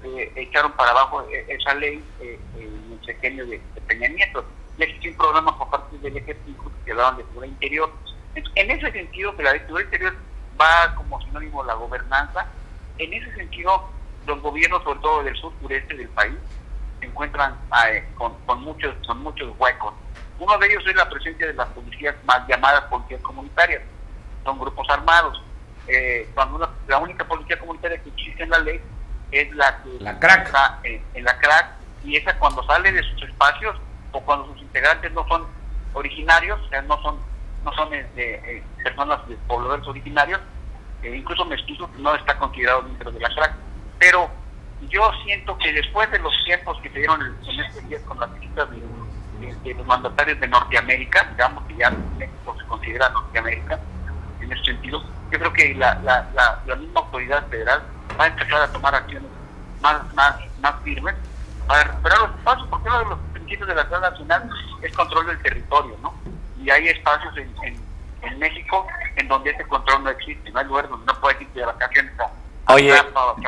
eh, echaron para abajo eh, esa ley eh, en el sexenio de, de Peña Nieto. Y existe un programa por parte del ejército que hablaban de seguridad interior. En, ese sentido, que la seguridad interior va como sinónimo la gobernanza, en ese sentido, los gobiernos, sobre todo del sur sureste del país, se encuentran eh, con, con muchos con muchos huecos. Uno de ellos es la presencia de las policías más llamadas policías comunitarias. Son grupos armados. Eh, cuando una- la única policía comunitaria que existe en la ley es la que La crack. está en, en la crack y esa cuando sale de sus espacios o cuando sus integrantes no son originarios, o sea, no son no son este, eh, personas de pobladores originarios, eh, incluso mestizos no está considerado dentro de la crack. Pero yo siento que después de los tiempos que se dieron en, estos días con las visitas de, de- de los mandatarios de Norteamérica, digamos que ya México se considera Norteamérica en ese sentido, yo creo que la, la, la, la misma autoridad federal va a empezar a tomar acciones más, más, más firmes para recuperar los espacios, porque uno de los principios de la Seguridad Nacional es control del territorio, ¿no? Y hay espacios en, en, en México en donde ese control no existe, no hay lugares donde no puedes irte de vacaciones a, Oye,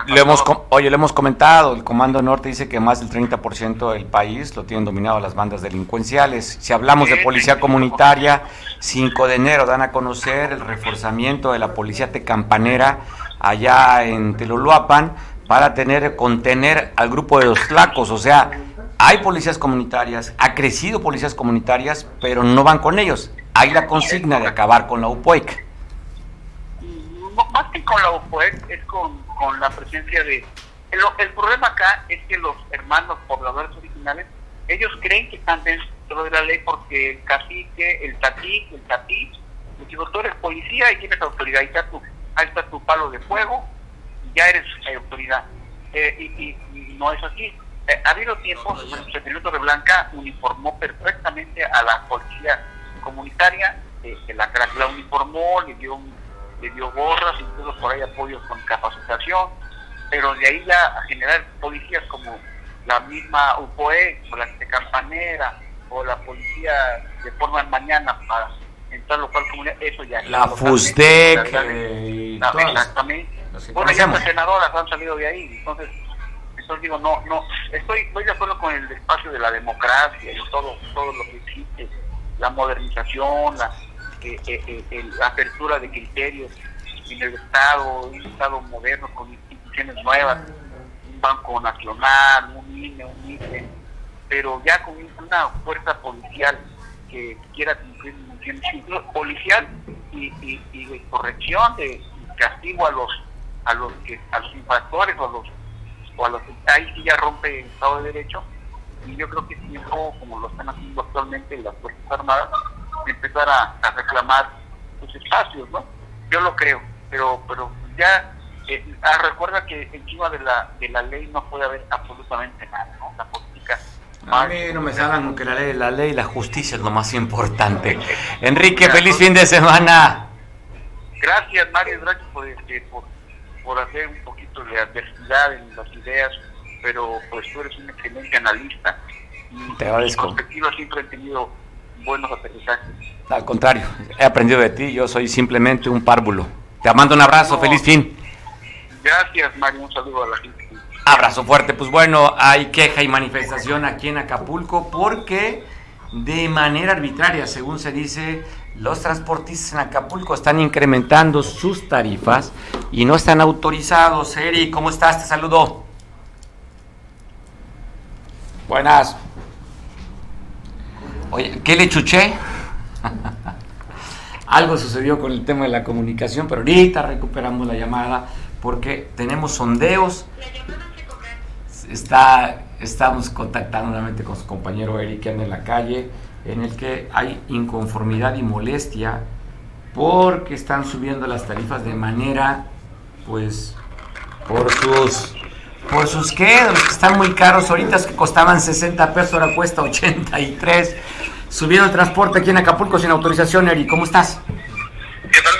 lo hemos, oye, lo hemos comentado, el Comando Norte dice que más del 30% del país lo tienen dominado las bandas delincuenciales. Si hablamos de policía comunitaria, 5 de enero dan a conocer el reforzamiento de la policía tecampanera allá en Teloluapan para tener contener al grupo de los tlacos, o sea, hay policías comunitarias, ha crecido policías comunitarias, pero no van con ellos. Hay la consigna de acabar con la UPOEC. Más que con la UPOEC, es con, la presencia de... El, el, problema acá es que los hermanos pobladores originales, ellos creen que están dentro de la ley porque el cacique, el tatic, el tatic, digo, tú eres policía y tienes autoridad, está tu, ahí está tu palo de fuego, ya eres autoridad. Eh, y, no es así. Eh, ha habido tiempos, el Minuto de Blanca uniformó perfectamente a la policía comunitaria, eh, la uniformó, le dio, le dio gorras, incluso por ahí apoyos con capacitación, pero de ahí ya a generar policías como la misma UPOE, o la Campanera, o la policía de forma mañana para en tal local comunidad, eso ya. La FUSDEC, exactamente. Bueno, ya las senadoras han salido de ahí, entonces entonces digo, no, no, estoy, estoy de acuerdo con el espacio de la democracia y todo, todo lo que existe, la modernización, la, eh, eh, eh, la apertura de criterios en el Estado, un Estado moderno con instituciones nuevas, un Banco Nacional, un INE, un INE, pero ya con una fuerza policial que quiera cumplir policial y, y, y de corrección, de castigo a los a los que a los infractores o a los o a los ahí sí ya rompe el Estado de Derecho y yo creo que es tiempo, como lo están haciendo actualmente las Fuerzas Armadas, de empezar a, reclamar sus espacios, ¿no? Yo lo creo, pero pero ya eh, ah, recuerda que encima de la de la ley no puede haber absolutamente nada, ¿no? La a mí no me salgan que la ley, la ley y la justicia es lo más importante. Enrique, feliz fin de semana. Gracias, Mario, gracias por, este, por, por hacer un poquito de adversidad en las ideas, pero pues tú eres un excelente analista. Y Te agradezco. siempre he tenido buenos aterrizajes. Al contrario, he aprendido de ti, yo soy simplemente un párvulo. Te mando un abrazo, feliz fin. Gracias, Mario, un saludo a la gente. Abrazo fuerte, pues bueno, hay queja y manifestación aquí en Acapulco porque de manera arbitraria, según se dice, los transportistas en Acapulco están incrementando sus tarifas y no están autorizados. Eri, ¿cómo estás? Te saludo. Buenas. Oye, ¿qué le chuché? Algo sucedió con el tema de la comunicación, pero ahorita recuperamos la llamada porque tenemos sondeos. Está, estamos contactando nuevamente con su compañero Eric que anda en la calle en el que hay inconformidad y molestia porque están subiendo las tarifas de manera, pues, por sus, por sus qué, están muy caros ahorita que costaban 60 pesos, ahora cuesta 83. Subiendo el transporte aquí en Acapulco sin autorización, Eri, ¿cómo estás?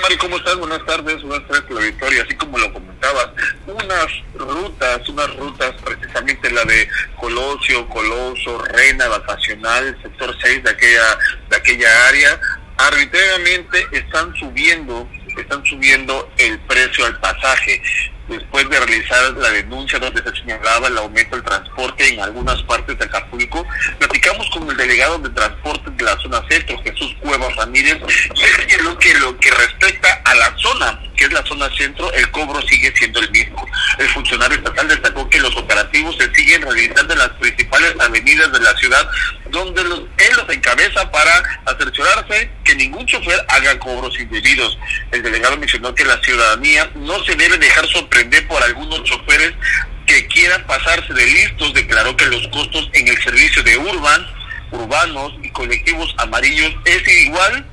¿Qué tal, Mari? ¿Cómo estás? Buenas tardes, buenas tardes la victoria. Así como lo comentabas, unas rutas, unas rutas, precisamente la de Colosio, Coloso, Reina, Vacacional, sector 6 de aquella, de aquella área, arbitrariamente están subiendo, están subiendo el precio al pasaje después de realizar la denuncia donde se señalaba el aumento del transporte en algunas partes de Acapulco, platicamos con el delegado de transporte de la zona centro, Jesús Cuevas Ramírez, y lo que, lo que respecta a la zona, que es la zona centro, el cobro sigue siendo el mismo. El funcionario estatal destacó que los operativos se siguen realizando en las principales avenidas de la ciudad, donde los, él los encabeza para acerciorarse que ningún chofer haga cobros indebidos. El delegado mencionó que la ciudadanía no se debe dejar sorprender por algunos choferes que quieran pasarse de listos. Declaró que los costos en el servicio de urban, urbanos y colectivos amarillos es igual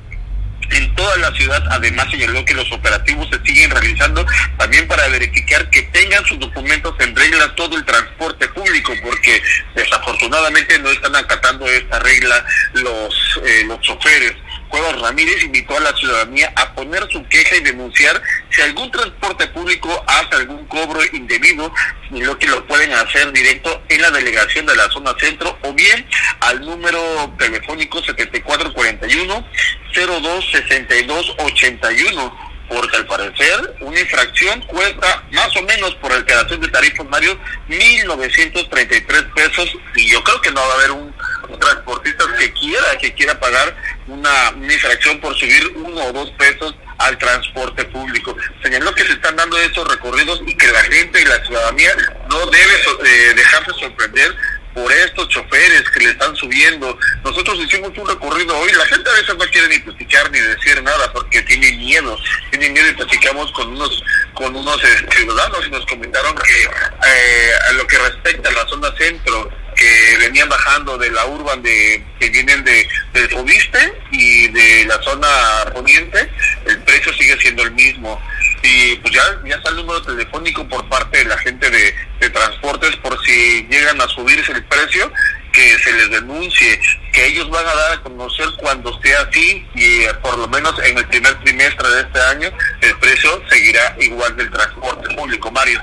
en toda la ciudad. Además señaló que los operativos se siguen realizando también para verificar que tengan sus documentos en regla todo el transporte público, porque desafortunadamente no están acatando esta regla los, eh, los choferes. Cuevas Ramírez invitó a la ciudadanía a poner su queja y denunciar si algún transporte público hace algún cobro indebido, lo que lo pueden hacer directo en la delegación de la zona centro o bien al número telefónico 7441 026281 porque al parecer una infracción cuesta más o menos por alteración de tarifas, Mario, 1.933 pesos y yo creo que no va a haber un, transportista que quiera, que quiera pagar una, infracción por subir uno o dos pesos al transporte público. Señaló que se están dando estos recorridos y que la gente y la ciudadanía no debe eh, dejarse sorprender por estos choferes que le están subiendo. Nosotros hicimos un recorrido hoy, la gente a veces no quiere ni platicar ni decir nada porque tiene miedo, tiene miedo y platicamos con unos con unos este, ciudadanos y nos comentaron que eh, a lo que respecta a la zona centro, que venían bajando de la urban de que vienen de del Fobiste y de la zona poniente, el precio sigue siendo el mismo y pues ya, ya está el número telefónico por parte de la gente de, transportes por si llegan a subirse el precio, que se les denuncie, que ellos van a dar a conocer cuando esté así y eh, por lo menos en el primer trimestre de este año el precio seguirá igual del transporte público, Mario.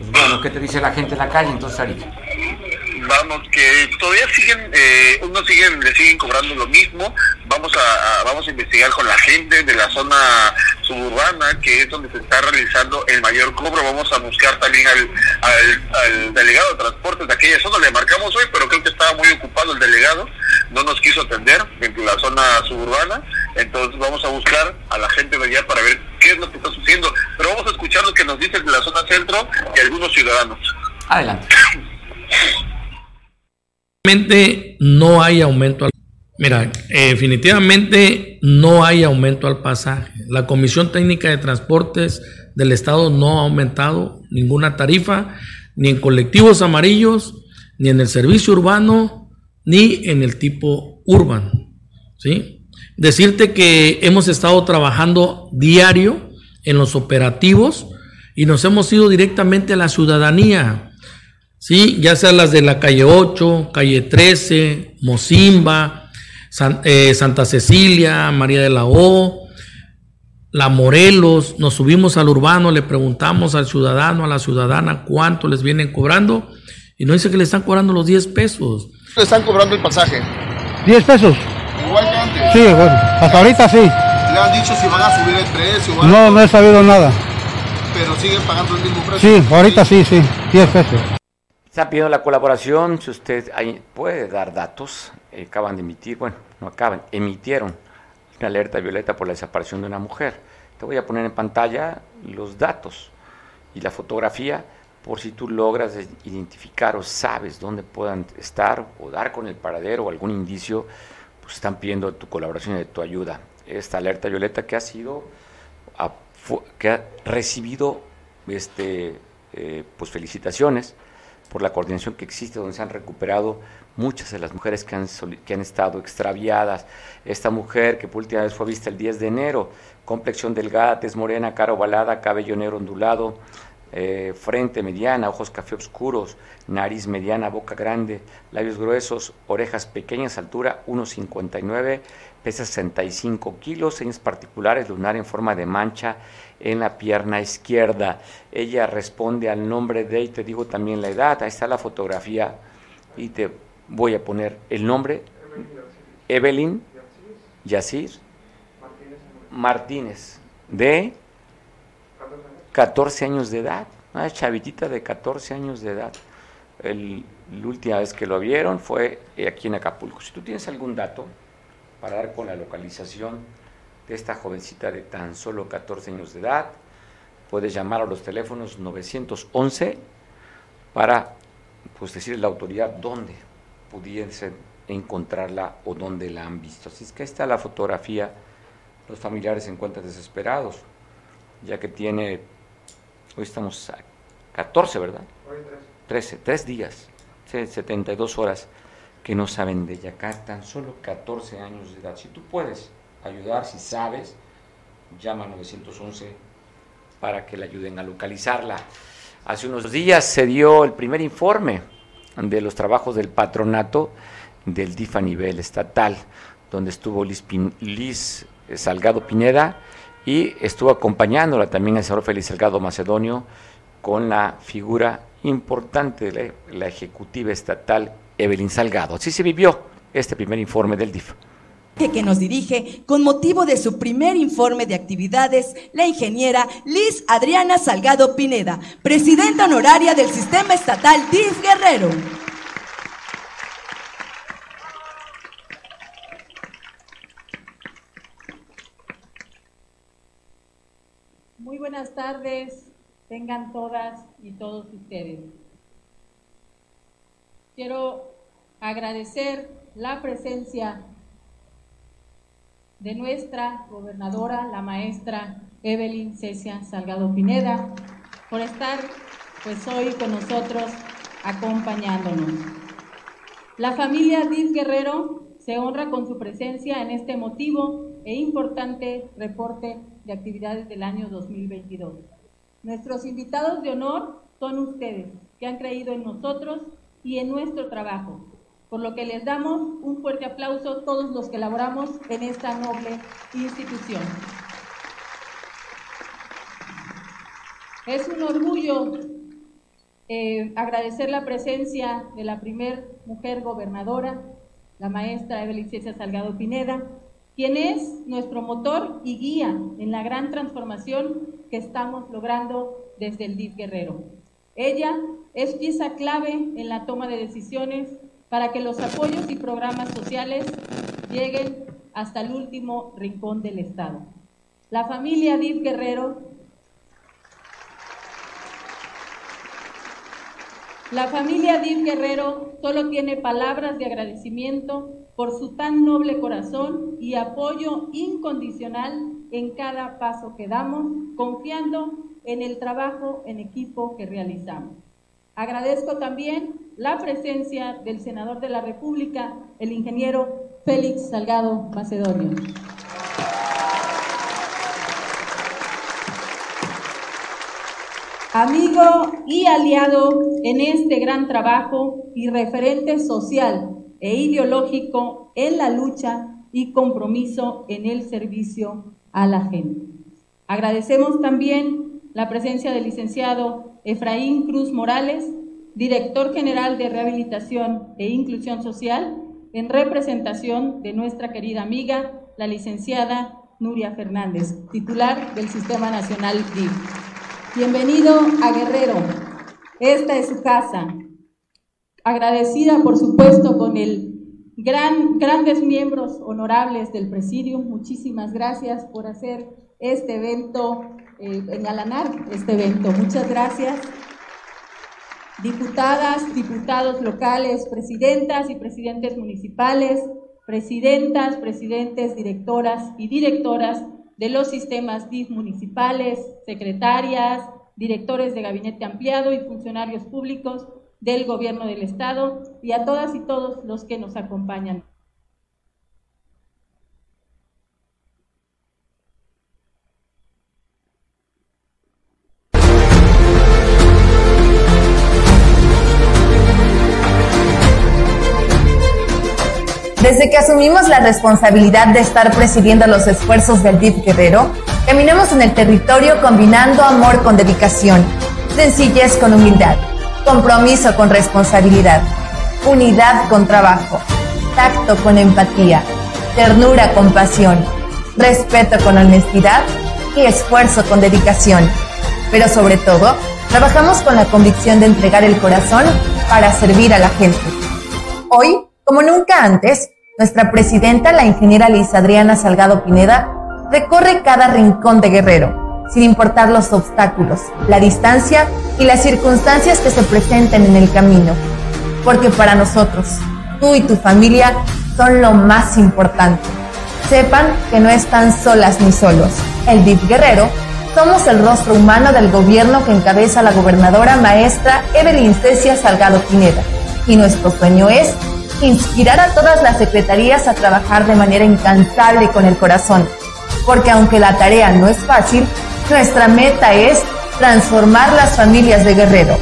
Bueno, ¿qué te dice la gente en la calle entonces, Ari? Vamos que todavía siguen eh, unos siguen le siguen cobrando lo mismo. Vamos a, vamos a investigar con la gente de la zona suburbana que es donde se está realizando el mayor cobro. Vamos a buscar también al, al, delegado de transportes de aquella zona. Le marcamos hoy pero creo que estaba muy ocupado el delegado. No nos quiso atender en la zona suburbana. Entonces vamos a buscar a la gente de allá para ver qué es lo que está sucediendo. Pero vamos a escuchar lo que nos dicen de la zona centro y algunos ciudadanos. Adelante no hay aumento al Mira, definitivamente no hay aumento al pasaje. La Comisión Técnica de Transportes del Estado no ha aumentado ninguna tarifa, ni en colectivos amarillos, ni en el servicio urbano, ni en el tipo urbano. ¿sí? Decirte que hemos estado trabajando diario en los operativos y nos hemos ido directamente a la ciudadanía ¿sí? ya sea las de la calle 8, calle 13, Mozimba, eh, Santa Cecilia, María de la O, La Morelos, nos subimos al urbano, le preguntamos al ciudadano, a la ciudadana cuánto les vienen cobrando y nos dice que le están cobrando los 10 pesos. Le están cobrando el pasaje. 10 pesos. Igual que antes. Sí, bueno, hasta ahorita sí. ¿Le han dicho si van a subir el precio? No, no he sabido nada. Pero siguen pagando el mismo precio. Sí, ahorita sí, sí, 10 pesos. Está pidiendo la colaboración, si usted puede dar datos, eh, acaban de emitir, bueno, no acaban, emitieron una alerta violeta por la desaparición de una mujer. Te voy a poner en pantalla los datos y la fotografía por si tú logras identificar o sabes dónde puedan estar o dar con el paradero o algún indicio, pues están pidiendo tu colaboración y de tu ayuda. Esta alerta violeta que ha sido, que ha recibido este, eh, pues felicitaciones por la coordinación que existe, donde se han recuperado muchas de las mujeres que han, que han estado extraviadas. Esta mujer que por última vez fue vista el 10 de enero, complexión delgada, tez morena, cara ovalada, cabello negro ondulado, eh, frente mediana, ojos café oscuros, nariz mediana, boca grande, labios gruesos, orejas pequeñas, altura 1,59, pesa 65 kilos, señas particulares, lunar en forma de mancha en la pierna izquierda. Ella responde al nombre de, y te digo también la edad, ahí está la fotografía y te voy a poner el nombre, Evelyn Yacir Martínez, de 14 años de edad, una chavitita de 14 años de edad. El, la última vez que lo vieron fue aquí en Acapulco. Si tú tienes algún dato para dar con la localización, de esta jovencita de tan solo 14 años de edad. Puedes llamar a los teléfonos 911 para pues, decirle a la autoridad dónde pudiesen encontrarla o dónde la han visto. Así es que ahí está la fotografía. Los familiares se encuentran desesperados, ya que tiene, hoy estamos a 14, ¿verdad? 13, 3 días, 72 horas que no saben de ella. Acá tan solo 14 años de edad. Si tú puedes ayudar, si sabes, llama al 911 para que le ayuden a localizarla. Hace unos días se dio el primer informe de los trabajos del patronato del DIF a nivel estatal, donde estuvo Liz, Salgado Pineda y estuvo acompañándola también el señor Félix Salgado Macedonio con la figura importante de la ejecutiva estatal Evelyn Salgado. Así se vivió este primer informe del DIF que nos dirige con motivo de su primer informe de actividades, la ingeniera Liz Adriana Salgado Pineda, presidenta honoraria del Sistema Estatal DIF Guerrero. Muy buenas tardes, tengan todas y todos ustedes. quiero agradecer la presencia de nuestra gobernadora, la maestra Evelyn Cecia Salgado Pineda, por estar pues hoy con nosotros acompañándonos. La familia Diz Guerrero se honra con su presencia en este emotivo e importante reporte de actividades del año 2022. Nuestros invitados de honor son ustedes, que han creído en nosotros y en nuestro trabajo, por lo que les damos un fuerte aplauso todos los que laboramos en esta noble institución. Es un orgullo eh, agradecer la presencia de la primer mujer gobernadora, la maestra Evelyn Salgado Pineda, quien es nuestro motor y guía en la gran transformación que estamos logrando desde el DIF Guerrero. Ella es pieza clave en la toma de decisiones para que los apoyos y programas sociales lleguen hasta el último rincón del Estado. La familia DIF Guerrero La familia DIF Guerrero solo tiene palabras de agradecimiento por su tan noble corazón y apoyo incondicional en cada paso que damos, confiando en el trabajo en equipo que realizamos. Agradezco también la presencia del senador de la República, el ingeniero Félix Salgado Macedonio. Amigo y aliado en este gran trabajo y referente social e ideológico en la lucha y compromiso en el servicio a la gente. Agradecemos también la presencia del licenciado Efraín Cruz Morales, director general de Rehabilitación e Inclusión Social, en representación de nuestra querida amiga, la licenciada Nuria Fernández, titular del Sistema Nacional. Bienvenido a Guerrero. Esta es su casa. Agradecida, por supuesto, con el gran, grandes miembros honorables del presidio. Muchísimas gracias por hacer este evento eh, engalanar este evento. Muchas gracias. Diputadas, diputados locales, presidentas y presidentes municipales, presidentas, presidentes, directoras y directoras de los sistemas DIF municipales, secretarias, directores de gabinete ampliado y funcionarios públicos del gobierno del Estado y a todas y todos los que nos acompañan. Desde que asumimos la responsabilidad de estar presidiendo los esfuerzos del DIF Guerrero, caminamos en el territorio combinando amor con dedicación, sencillez con humildad, compromiso con responsabilidad, unidad con trabajo, tacto con empatía, ternura con pasión, respeto con honestidad y esfuerzo con dedicación. Pero sobre todo, trabajamos con la convicción de entregar el corazón para servir a la gente. Hoy, como nunca antes, nuestra presidenta, la ingeniera Liz Adriana Salgado Pineda, recorre cada rincón de Guerrero, sin importar los obstáculos, la distancia y las circunstancias que se presenten en el camino. Porque para nosotros, tú y tu familia son lo más importante. Sepan que no están solas ni solos. El DIF Guerrero somos el rostro humano del gobierno que encabeza la gobernadora maestra Evelyn Cecia Salgado Pineda. Y nuestro sueño es inspirar a todas las secretarías a trabajar de manera incansable con el corazón, porque aunque la tarea no es fácil, nuestra meta es transformar las familias de Guerrero,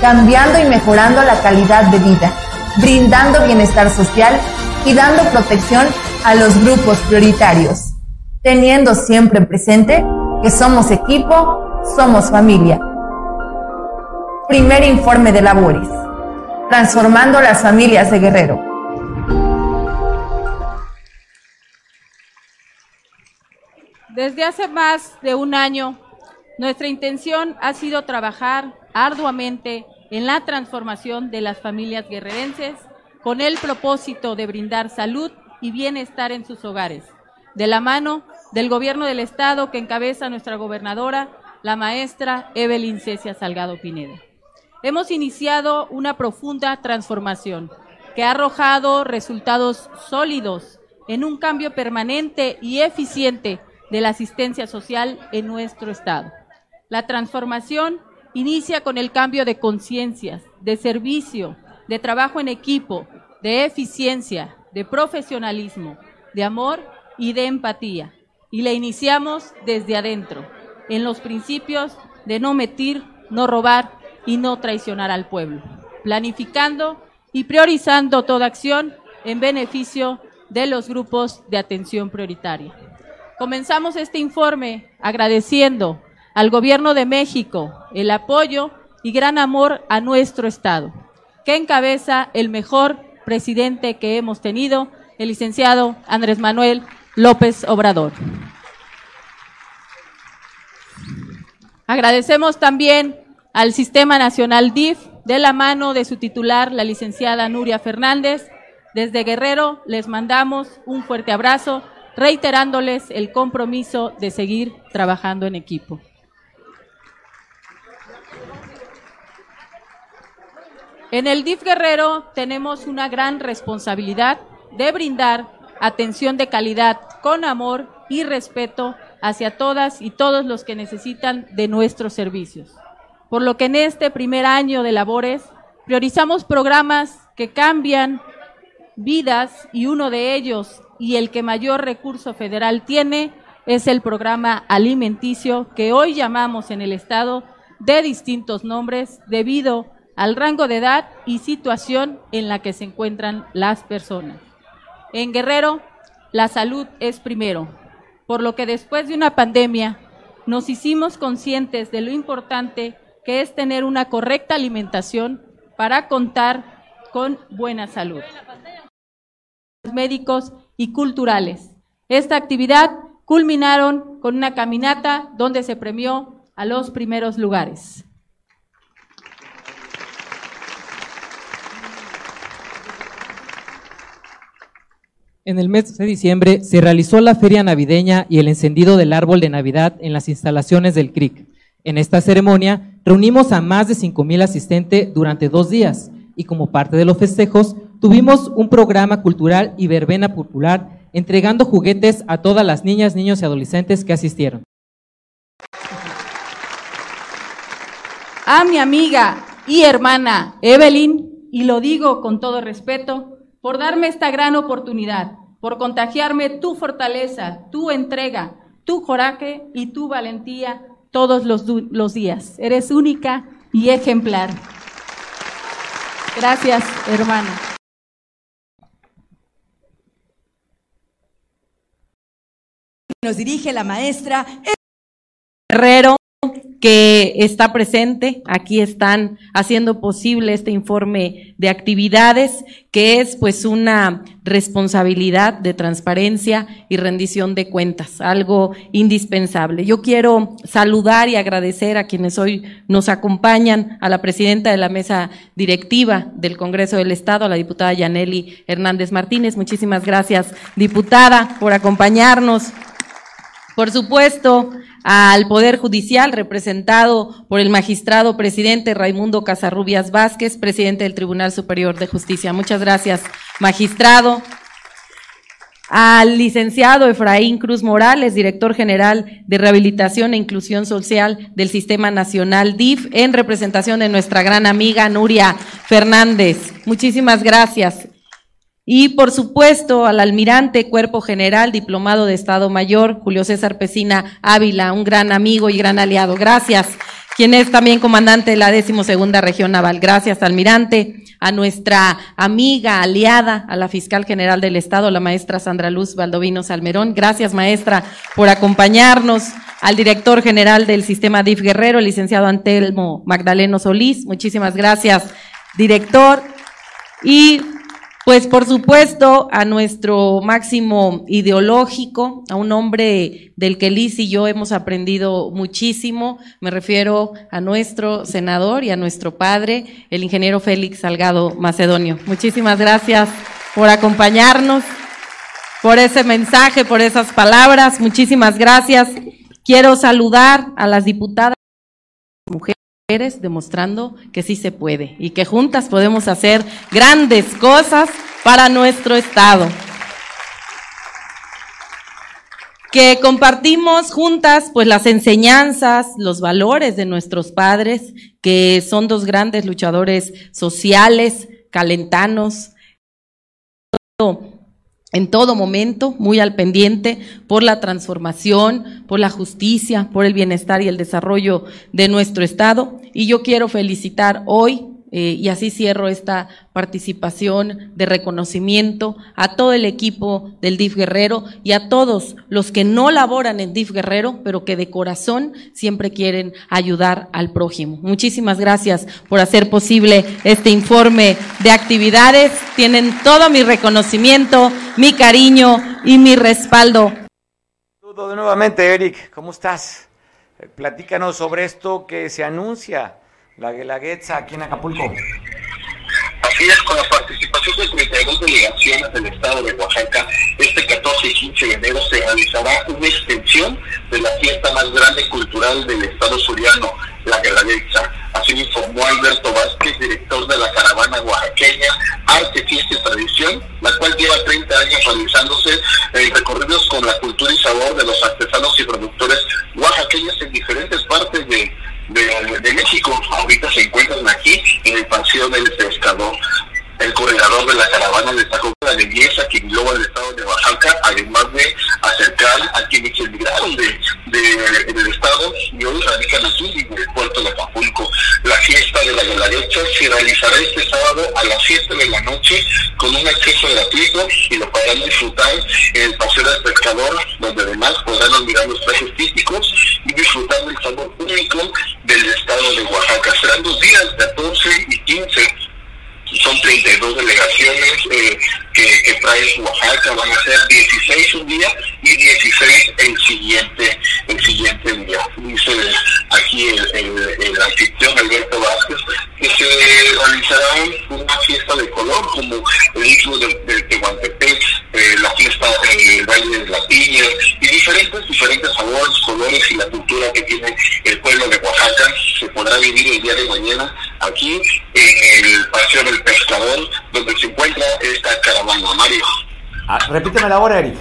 cambiando y mejorando la calidad de vida, brindando bienestar social y dando protección a los grupos prioritarios, teniendo siempre presente que somos equipo, somos familia. Primer informe de labores transformando las familias de Guerrero. Desde hace más de un año, nuestra intención ha sido trabajar arduamente en la transformación de las familias guerrerenses con el propósito de brindar salud y bienestar en sus hogares, de la mano del gobierno del Estado que encabeza nuestra gobernadora, la maestra Evelyn Cecia Salgado Pineda. hemos iniciado una profunda transformación que ha arrojado resultados sólidos en un cambio permanente y eficiente de la asistencia social en nuestro Estado. La transformación inicia con el cambio de conciencias, de servicio, de trabajo en equipo, de eficiencia, de profesionalismo, de amor y de empatía. Y la iniciamos desde adentro, en los principios de no metir, no robar y no traicionar al pueblo, planificando y priorizando toda acción en beneficio de los grupos de atención prioritaria. Comenzamos este informe agradeciendo al Gobierno de México el apoyo y gran amor a nuestro Estado, que encabeza el mejor presidente que hemos tenido, el licenciado Andrés Manuel López Obrador. Agradecemos también al Sistema Nacional DIF de la mano de su titular, la licenciada Nuria Fernández. Desde Guerrero les mandamos un fuerte abrazo, reiterándoles el compromiso de seguir trabajando en equipo. En el DIF Guerrero tenemos una gran responsabilidad de brindar atención de calidad con amor y respeto hacia todas y todos los que necesitan de nuestros servicios. Por lo que en este primer año de labores priorizamos programas que cambian vidas y uno de ellos y el que mayor recurso federal tiene es el programa alimenticio que hoy llamamos en el Estado de distintos nombres debido al rango de edad y situación en la que se encuentran las personas. En Guerrero, la salud es primero, por lo que después de una pandemia nos hicimos conscientes de lo importante que es tener una correcta alimentación para contar con buena salud. Médicos y culturales. Esta actividad culminaron con una caminata donde se premió a los primeros lugares. En el mes de diciembre se realizó la feria navideña y el encendido del árbol de Navidad en las instalaciones del CRIC. En esta ceremonia reunimos a más de 5.000 asistentes durante dos días y como parte de los festejos tuvimos un programa cultural y verbena popular entregando juguetes a todas las niñas, niños y adolescentes que asistieron. A mi amiga y hermana Evelyn, y lo digo con todo respeto, por darme esta gran oportunidad, por contagiarme tu fortaleza, tu entrega, tu coraje y tu valentía todos los, los días. Eres única y ejemplar. Gracias, hermano. Nos dirige la maestra Herrero que está presente. Aquí están haciendo posible este informe de actividades, que es pues una responsabilidad de transparencia y rendición de cuentas, algo indispensable. Yo quiero saludar y agradecer a quienes hoy nos acompañan, a la presidenta de la mesa directiva del Congreso del Estado, a la diputada Yaneli Hernández Martínez. Muchísimas gracias, diputada, por acompañarnos. Por supuesto, al Poder Judicial, representado por el magistrado presidente Raimundo Casarrubias Vázquez, presidente del Tribunal Superior de Justicia. Muchas gracias, magistrado. Al licenciado Efraín Cruz Morales, director general de Rehabilitación e Inclusión Social del Sistema Nacional DIF, en representación de nuestra gran amiga Nuria Fernández. Muchísimas gracias. Y por supuesto al almirante Cuerpo General, diplomado de Estado Mayor, Julio César Pesina Ávila, un gran amigo y gran aliado. Gracias. Quien es también comandante de la decimosegunda región naval. Gracias, almirante. A nuestra amiga, aliada, a la fiscal general del Estado, la maestra Sandra Luz Valdovino Salmerón. Gracias, maestra, por acompañarnos. Al director general del sistema DIF Guerrero, el licenciado Antelmo Magdaleno Solís. Muchísimas gracias, director. Y pues por supuesto a nuestro máximo ideológico, a un hombre del que Liz y yo hemos aprendido muchísimo, me refiero a nuestro senador y a nuestro padre, el ingeniero Félix Salgado Macedonio. Muchísimas gracias por acompañarnos, por ese mensaje, por esas palabras. Muchísimas gracias. Quiero saludar a las diputadas mujeres demostrando que sí se puede y que juntas podemos hacer grandes cosas para nuestro Estado. Que compartimos juntas pues las enseñanzas, los valores de nuestros padres, que son dos grandes luchadores sociales, calentanos, en todo momento, muy al pendiente por la transformación, por la justicia, por el bienestar y el desarrollo de nuestro Estado. Y yo quiero felicitar hoy eh, y así cierro esta participación de reconocimiento a todo el equipo del DIF Guerrero y a todos los que no laboran en DIF Guerrero, pero que de corazón siempre quieren ayudar al prójimo. Muchísimas gracias por hacer posible este informe de actividades. Tienen todo mi reconocimiento, mi cariño y mi respaldo. Saludo nuevamente, Eric. ¿Cómo estás? Eh, platícanos sobre esto que se anuncia la Guelaguetza aquí en Acapulco. Así es, con la participación de 32 delegaciones del estado de Oaxaca, este 14 y 15 de enero se realizará una extensión de la fiesta más grande cultural del estado suriano, la Guelaguetza. Así lo informó Alberto Vázquez, director de la caravana oaxaqueña Arte, Fiesta y Tradición, la cual lleva 30 años realizándose en recorridos con la cultura y sabor de los artesanos y productores oaxaqueños en diferentes partes de de, México. Ahorita se encuentran aquí en el Paseo del Pescador. El coordinador de la caravana destacó la belleza que engloba el estado de Oaxaca, además de acercar a quienes emigraron de, del estado y hoy radican aquí en el puerto de Acapulco. La fiesta de la Guelaguetza se realizará este sábado a las 7 de la noche con un acceso gratuito y lo podrán disfrutar en el Paseo del Pescador, donde además podrán admirar los trajes típicos y disfrutar del sabor único de Oaxaca. Serán dos días, 14 y 15 son 32 delegaciones eh, que, que, trae Oaxaca, van a ser 16 un día y 16 el siguiente, el siguiente día. Dice aquí el, el, anfitrión Alberto Vázquez que se realizará una fiesta de color como el himno de, de Tehuantepec, eh, la fiesta del baile de la piña y diferentes, diferentes sabores, colores y la cultura que tiene el pueblo de Oaxaca se podrá vivir el día de mañana aquí en el Paseo del Pescador donde se encuentra esta caravana, Mario. Ah, repíteme la hora, Eric.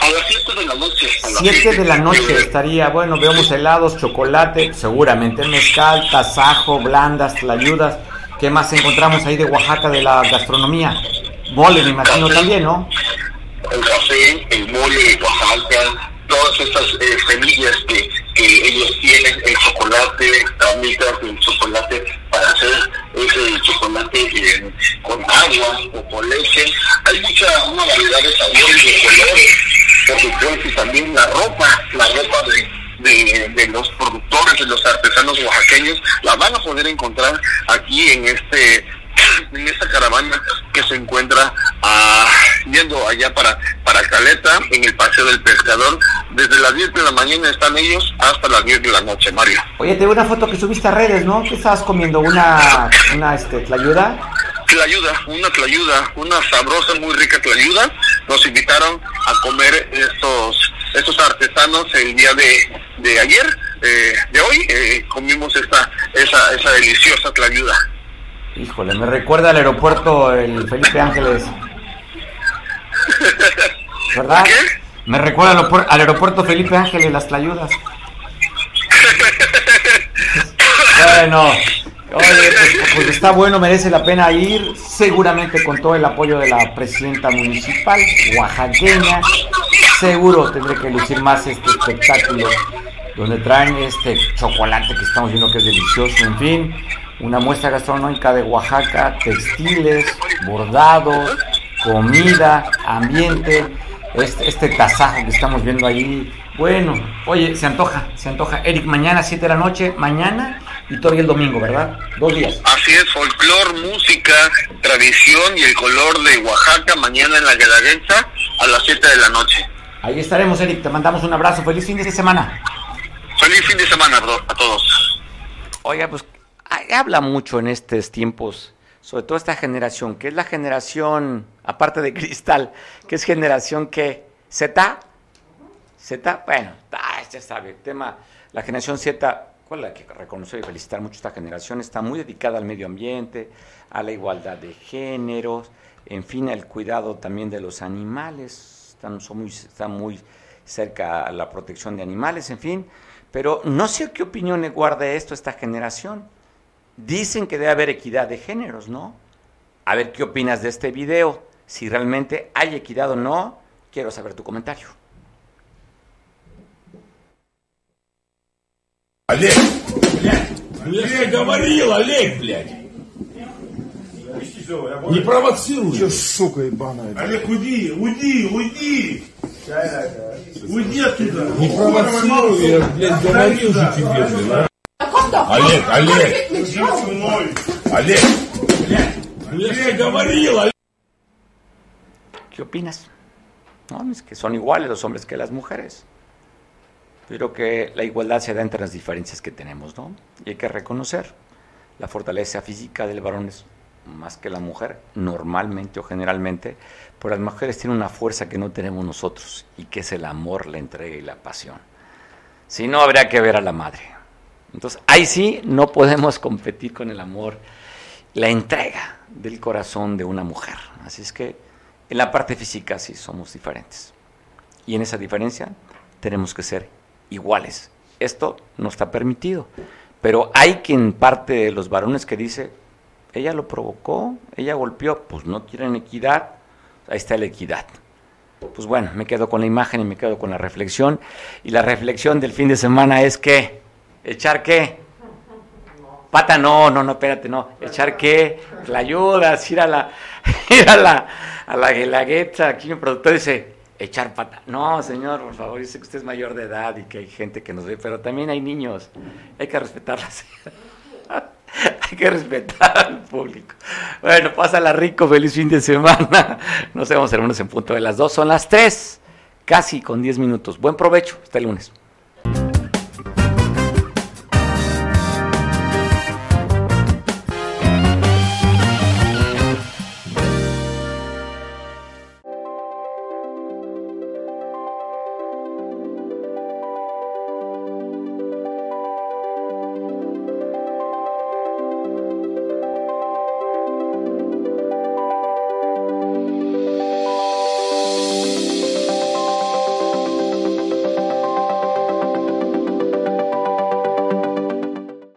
A las 7 de la noche. 7 de la noche estaría, bueno, vemos helados, chocolate, seguramente mezcal, tasajo, blandas, tlayudas. ¿Qué más encontramos ahí de Oaxaca de la gastronomía? Mole, me imagino también, ¿no? El café, el mole de Oaxaca, todas estas eh, semillas que, ellos tienen, el chocolate, tramitas el chocolate para hacer ese chocolate eh, con agua o con leche. Hay mucha, una variedad de sabores, de colores, por supuesto, y también la ropa, la ropa de, de, los productores, de los artesanos oaxaqueños, la van a poder encontrar aquí en este en esta caravana que se encuentra ah, yendo allá para, para Caleta, en el Paseo del Pescador. Desde las 10 de la mañana están ellos hasta las 10 de la noche, Mario. Oye, te veo una foto que subiste a redes, ¿no? ¿Qué estabas comiendo? ¿Una, una este, tlayuda? Tlayuda, una tlayuda, una sabrosa, muy rica tlayuda. Nos invitaron a comer estos, estos artesanos el día de, de ayer, eh, de hoy. Eh, comimos esta, esa, esa deliciosa tlayuda. Híjole, me recuerda al aeropuerto el Felipe Ángeles. ¿Verdad? ¿Qué? Me recuerda al, al aeropuerto Felipe Ángeles, las tlayudas. bueno, oye, pues, pues, está bueno, merece la pena ir, seguramente con todo el apoyo de la presidenta municipal oaxaqueña, seguro tendré que lucir más este espectáculo donde traen este chocolate que estamos viendo que es delicioso, en fin, una muestra gastronómica de Oaxaca, textiles, bordados, comida, ambiente, este, este tasajo que estamos viendo ahí. Bueno, oye, se antoja, se antoja. Eric, mañana 7 de la noche, mañana y todavía el domingo, ¿verdad? Dos días. Así es, folclor, música, tradición y el color de Oaxaca, mañana en la Guelaguetza a las 7 de la noche. Ahí estaremos, Eric, te mandamos un abrazo, feliz fin de semana. Feliz fin de semana a todos. Oiga, pues habla mucho en estos tiempos, sobre todo esta generación, que es la generación, aparte de cristal, que es generación que Z, Z, bueno, ya sabe, el tema, la generación Z híjole, hay que reconocer y felicitar mucho esta generación, está muy dedicada al medio ambiente, a la igualdad de géneros, en fin, al cuidado también de los animales, están, muy, están muy cerca a la protección de animales, en fin, pero no sé qué opinión le guarda esto esta generación. Dicen que debe haber equidad de géneros, ¿no? A ver qué opinas de este video, si realmente hay equidad o no, quiero saber tu comentario. Олег, блядь, я говорил, Олег, блядь. Не провоцируй. Че, сука ебаная? Олег, уйди, уйди, уйди. Уйди оттуда. Не провоцируй, я, блядь, говорил же тебе, блядь. а. Олег, Олег. Олег, блядь, я говорил, Олег. ¿Qué opinas? No, es que son iguales los hombres que las mujeres. Pero que la igualdad se da entre las diferencias que tenemos, ¿no? Y hay que reconocer la fortaleza física del varón es más que la mujer, normalmente o generalmente, pero las mujeres tienen una fuerza que no tenemos nosotros y que es el amor, la entrega y la pasión. Si no, habría que ver a la madre. Entonces, ahí sí no podemos competir con el amor, la entrega del corazón de una mujer. Así es que en la parte física sí somos diferentes. Y en esa diferencia tenemos que ser iguales. Esto no está permitido. Pero hay quien parte de los varones que dice, ella lo provocó, ella golpeó, pues no quieren equidad, ahí está la equidad. Pues bueno, me quedo con la imagen y me quedo con la reflexión. Y la reflexión del fin de semana es que, ¿echar qué? Pata, no, no, no, espérate, no. ¿Echar qué? La ayudas, ir a la, ir a la, a. Aquí mi productor dice, echar pata. No, señor, por favor, sé que usted es mayor de edad y que hay gente que nos ve, pero también hay niños. Hay que respetarlas. hay que respetar al público. Bueno, pásala rico, feliz fin de semana. Nos vemos hermanos en punto de las dos. Son las tres, casi con diez minutos. Buen provecho. Hasta el lunes.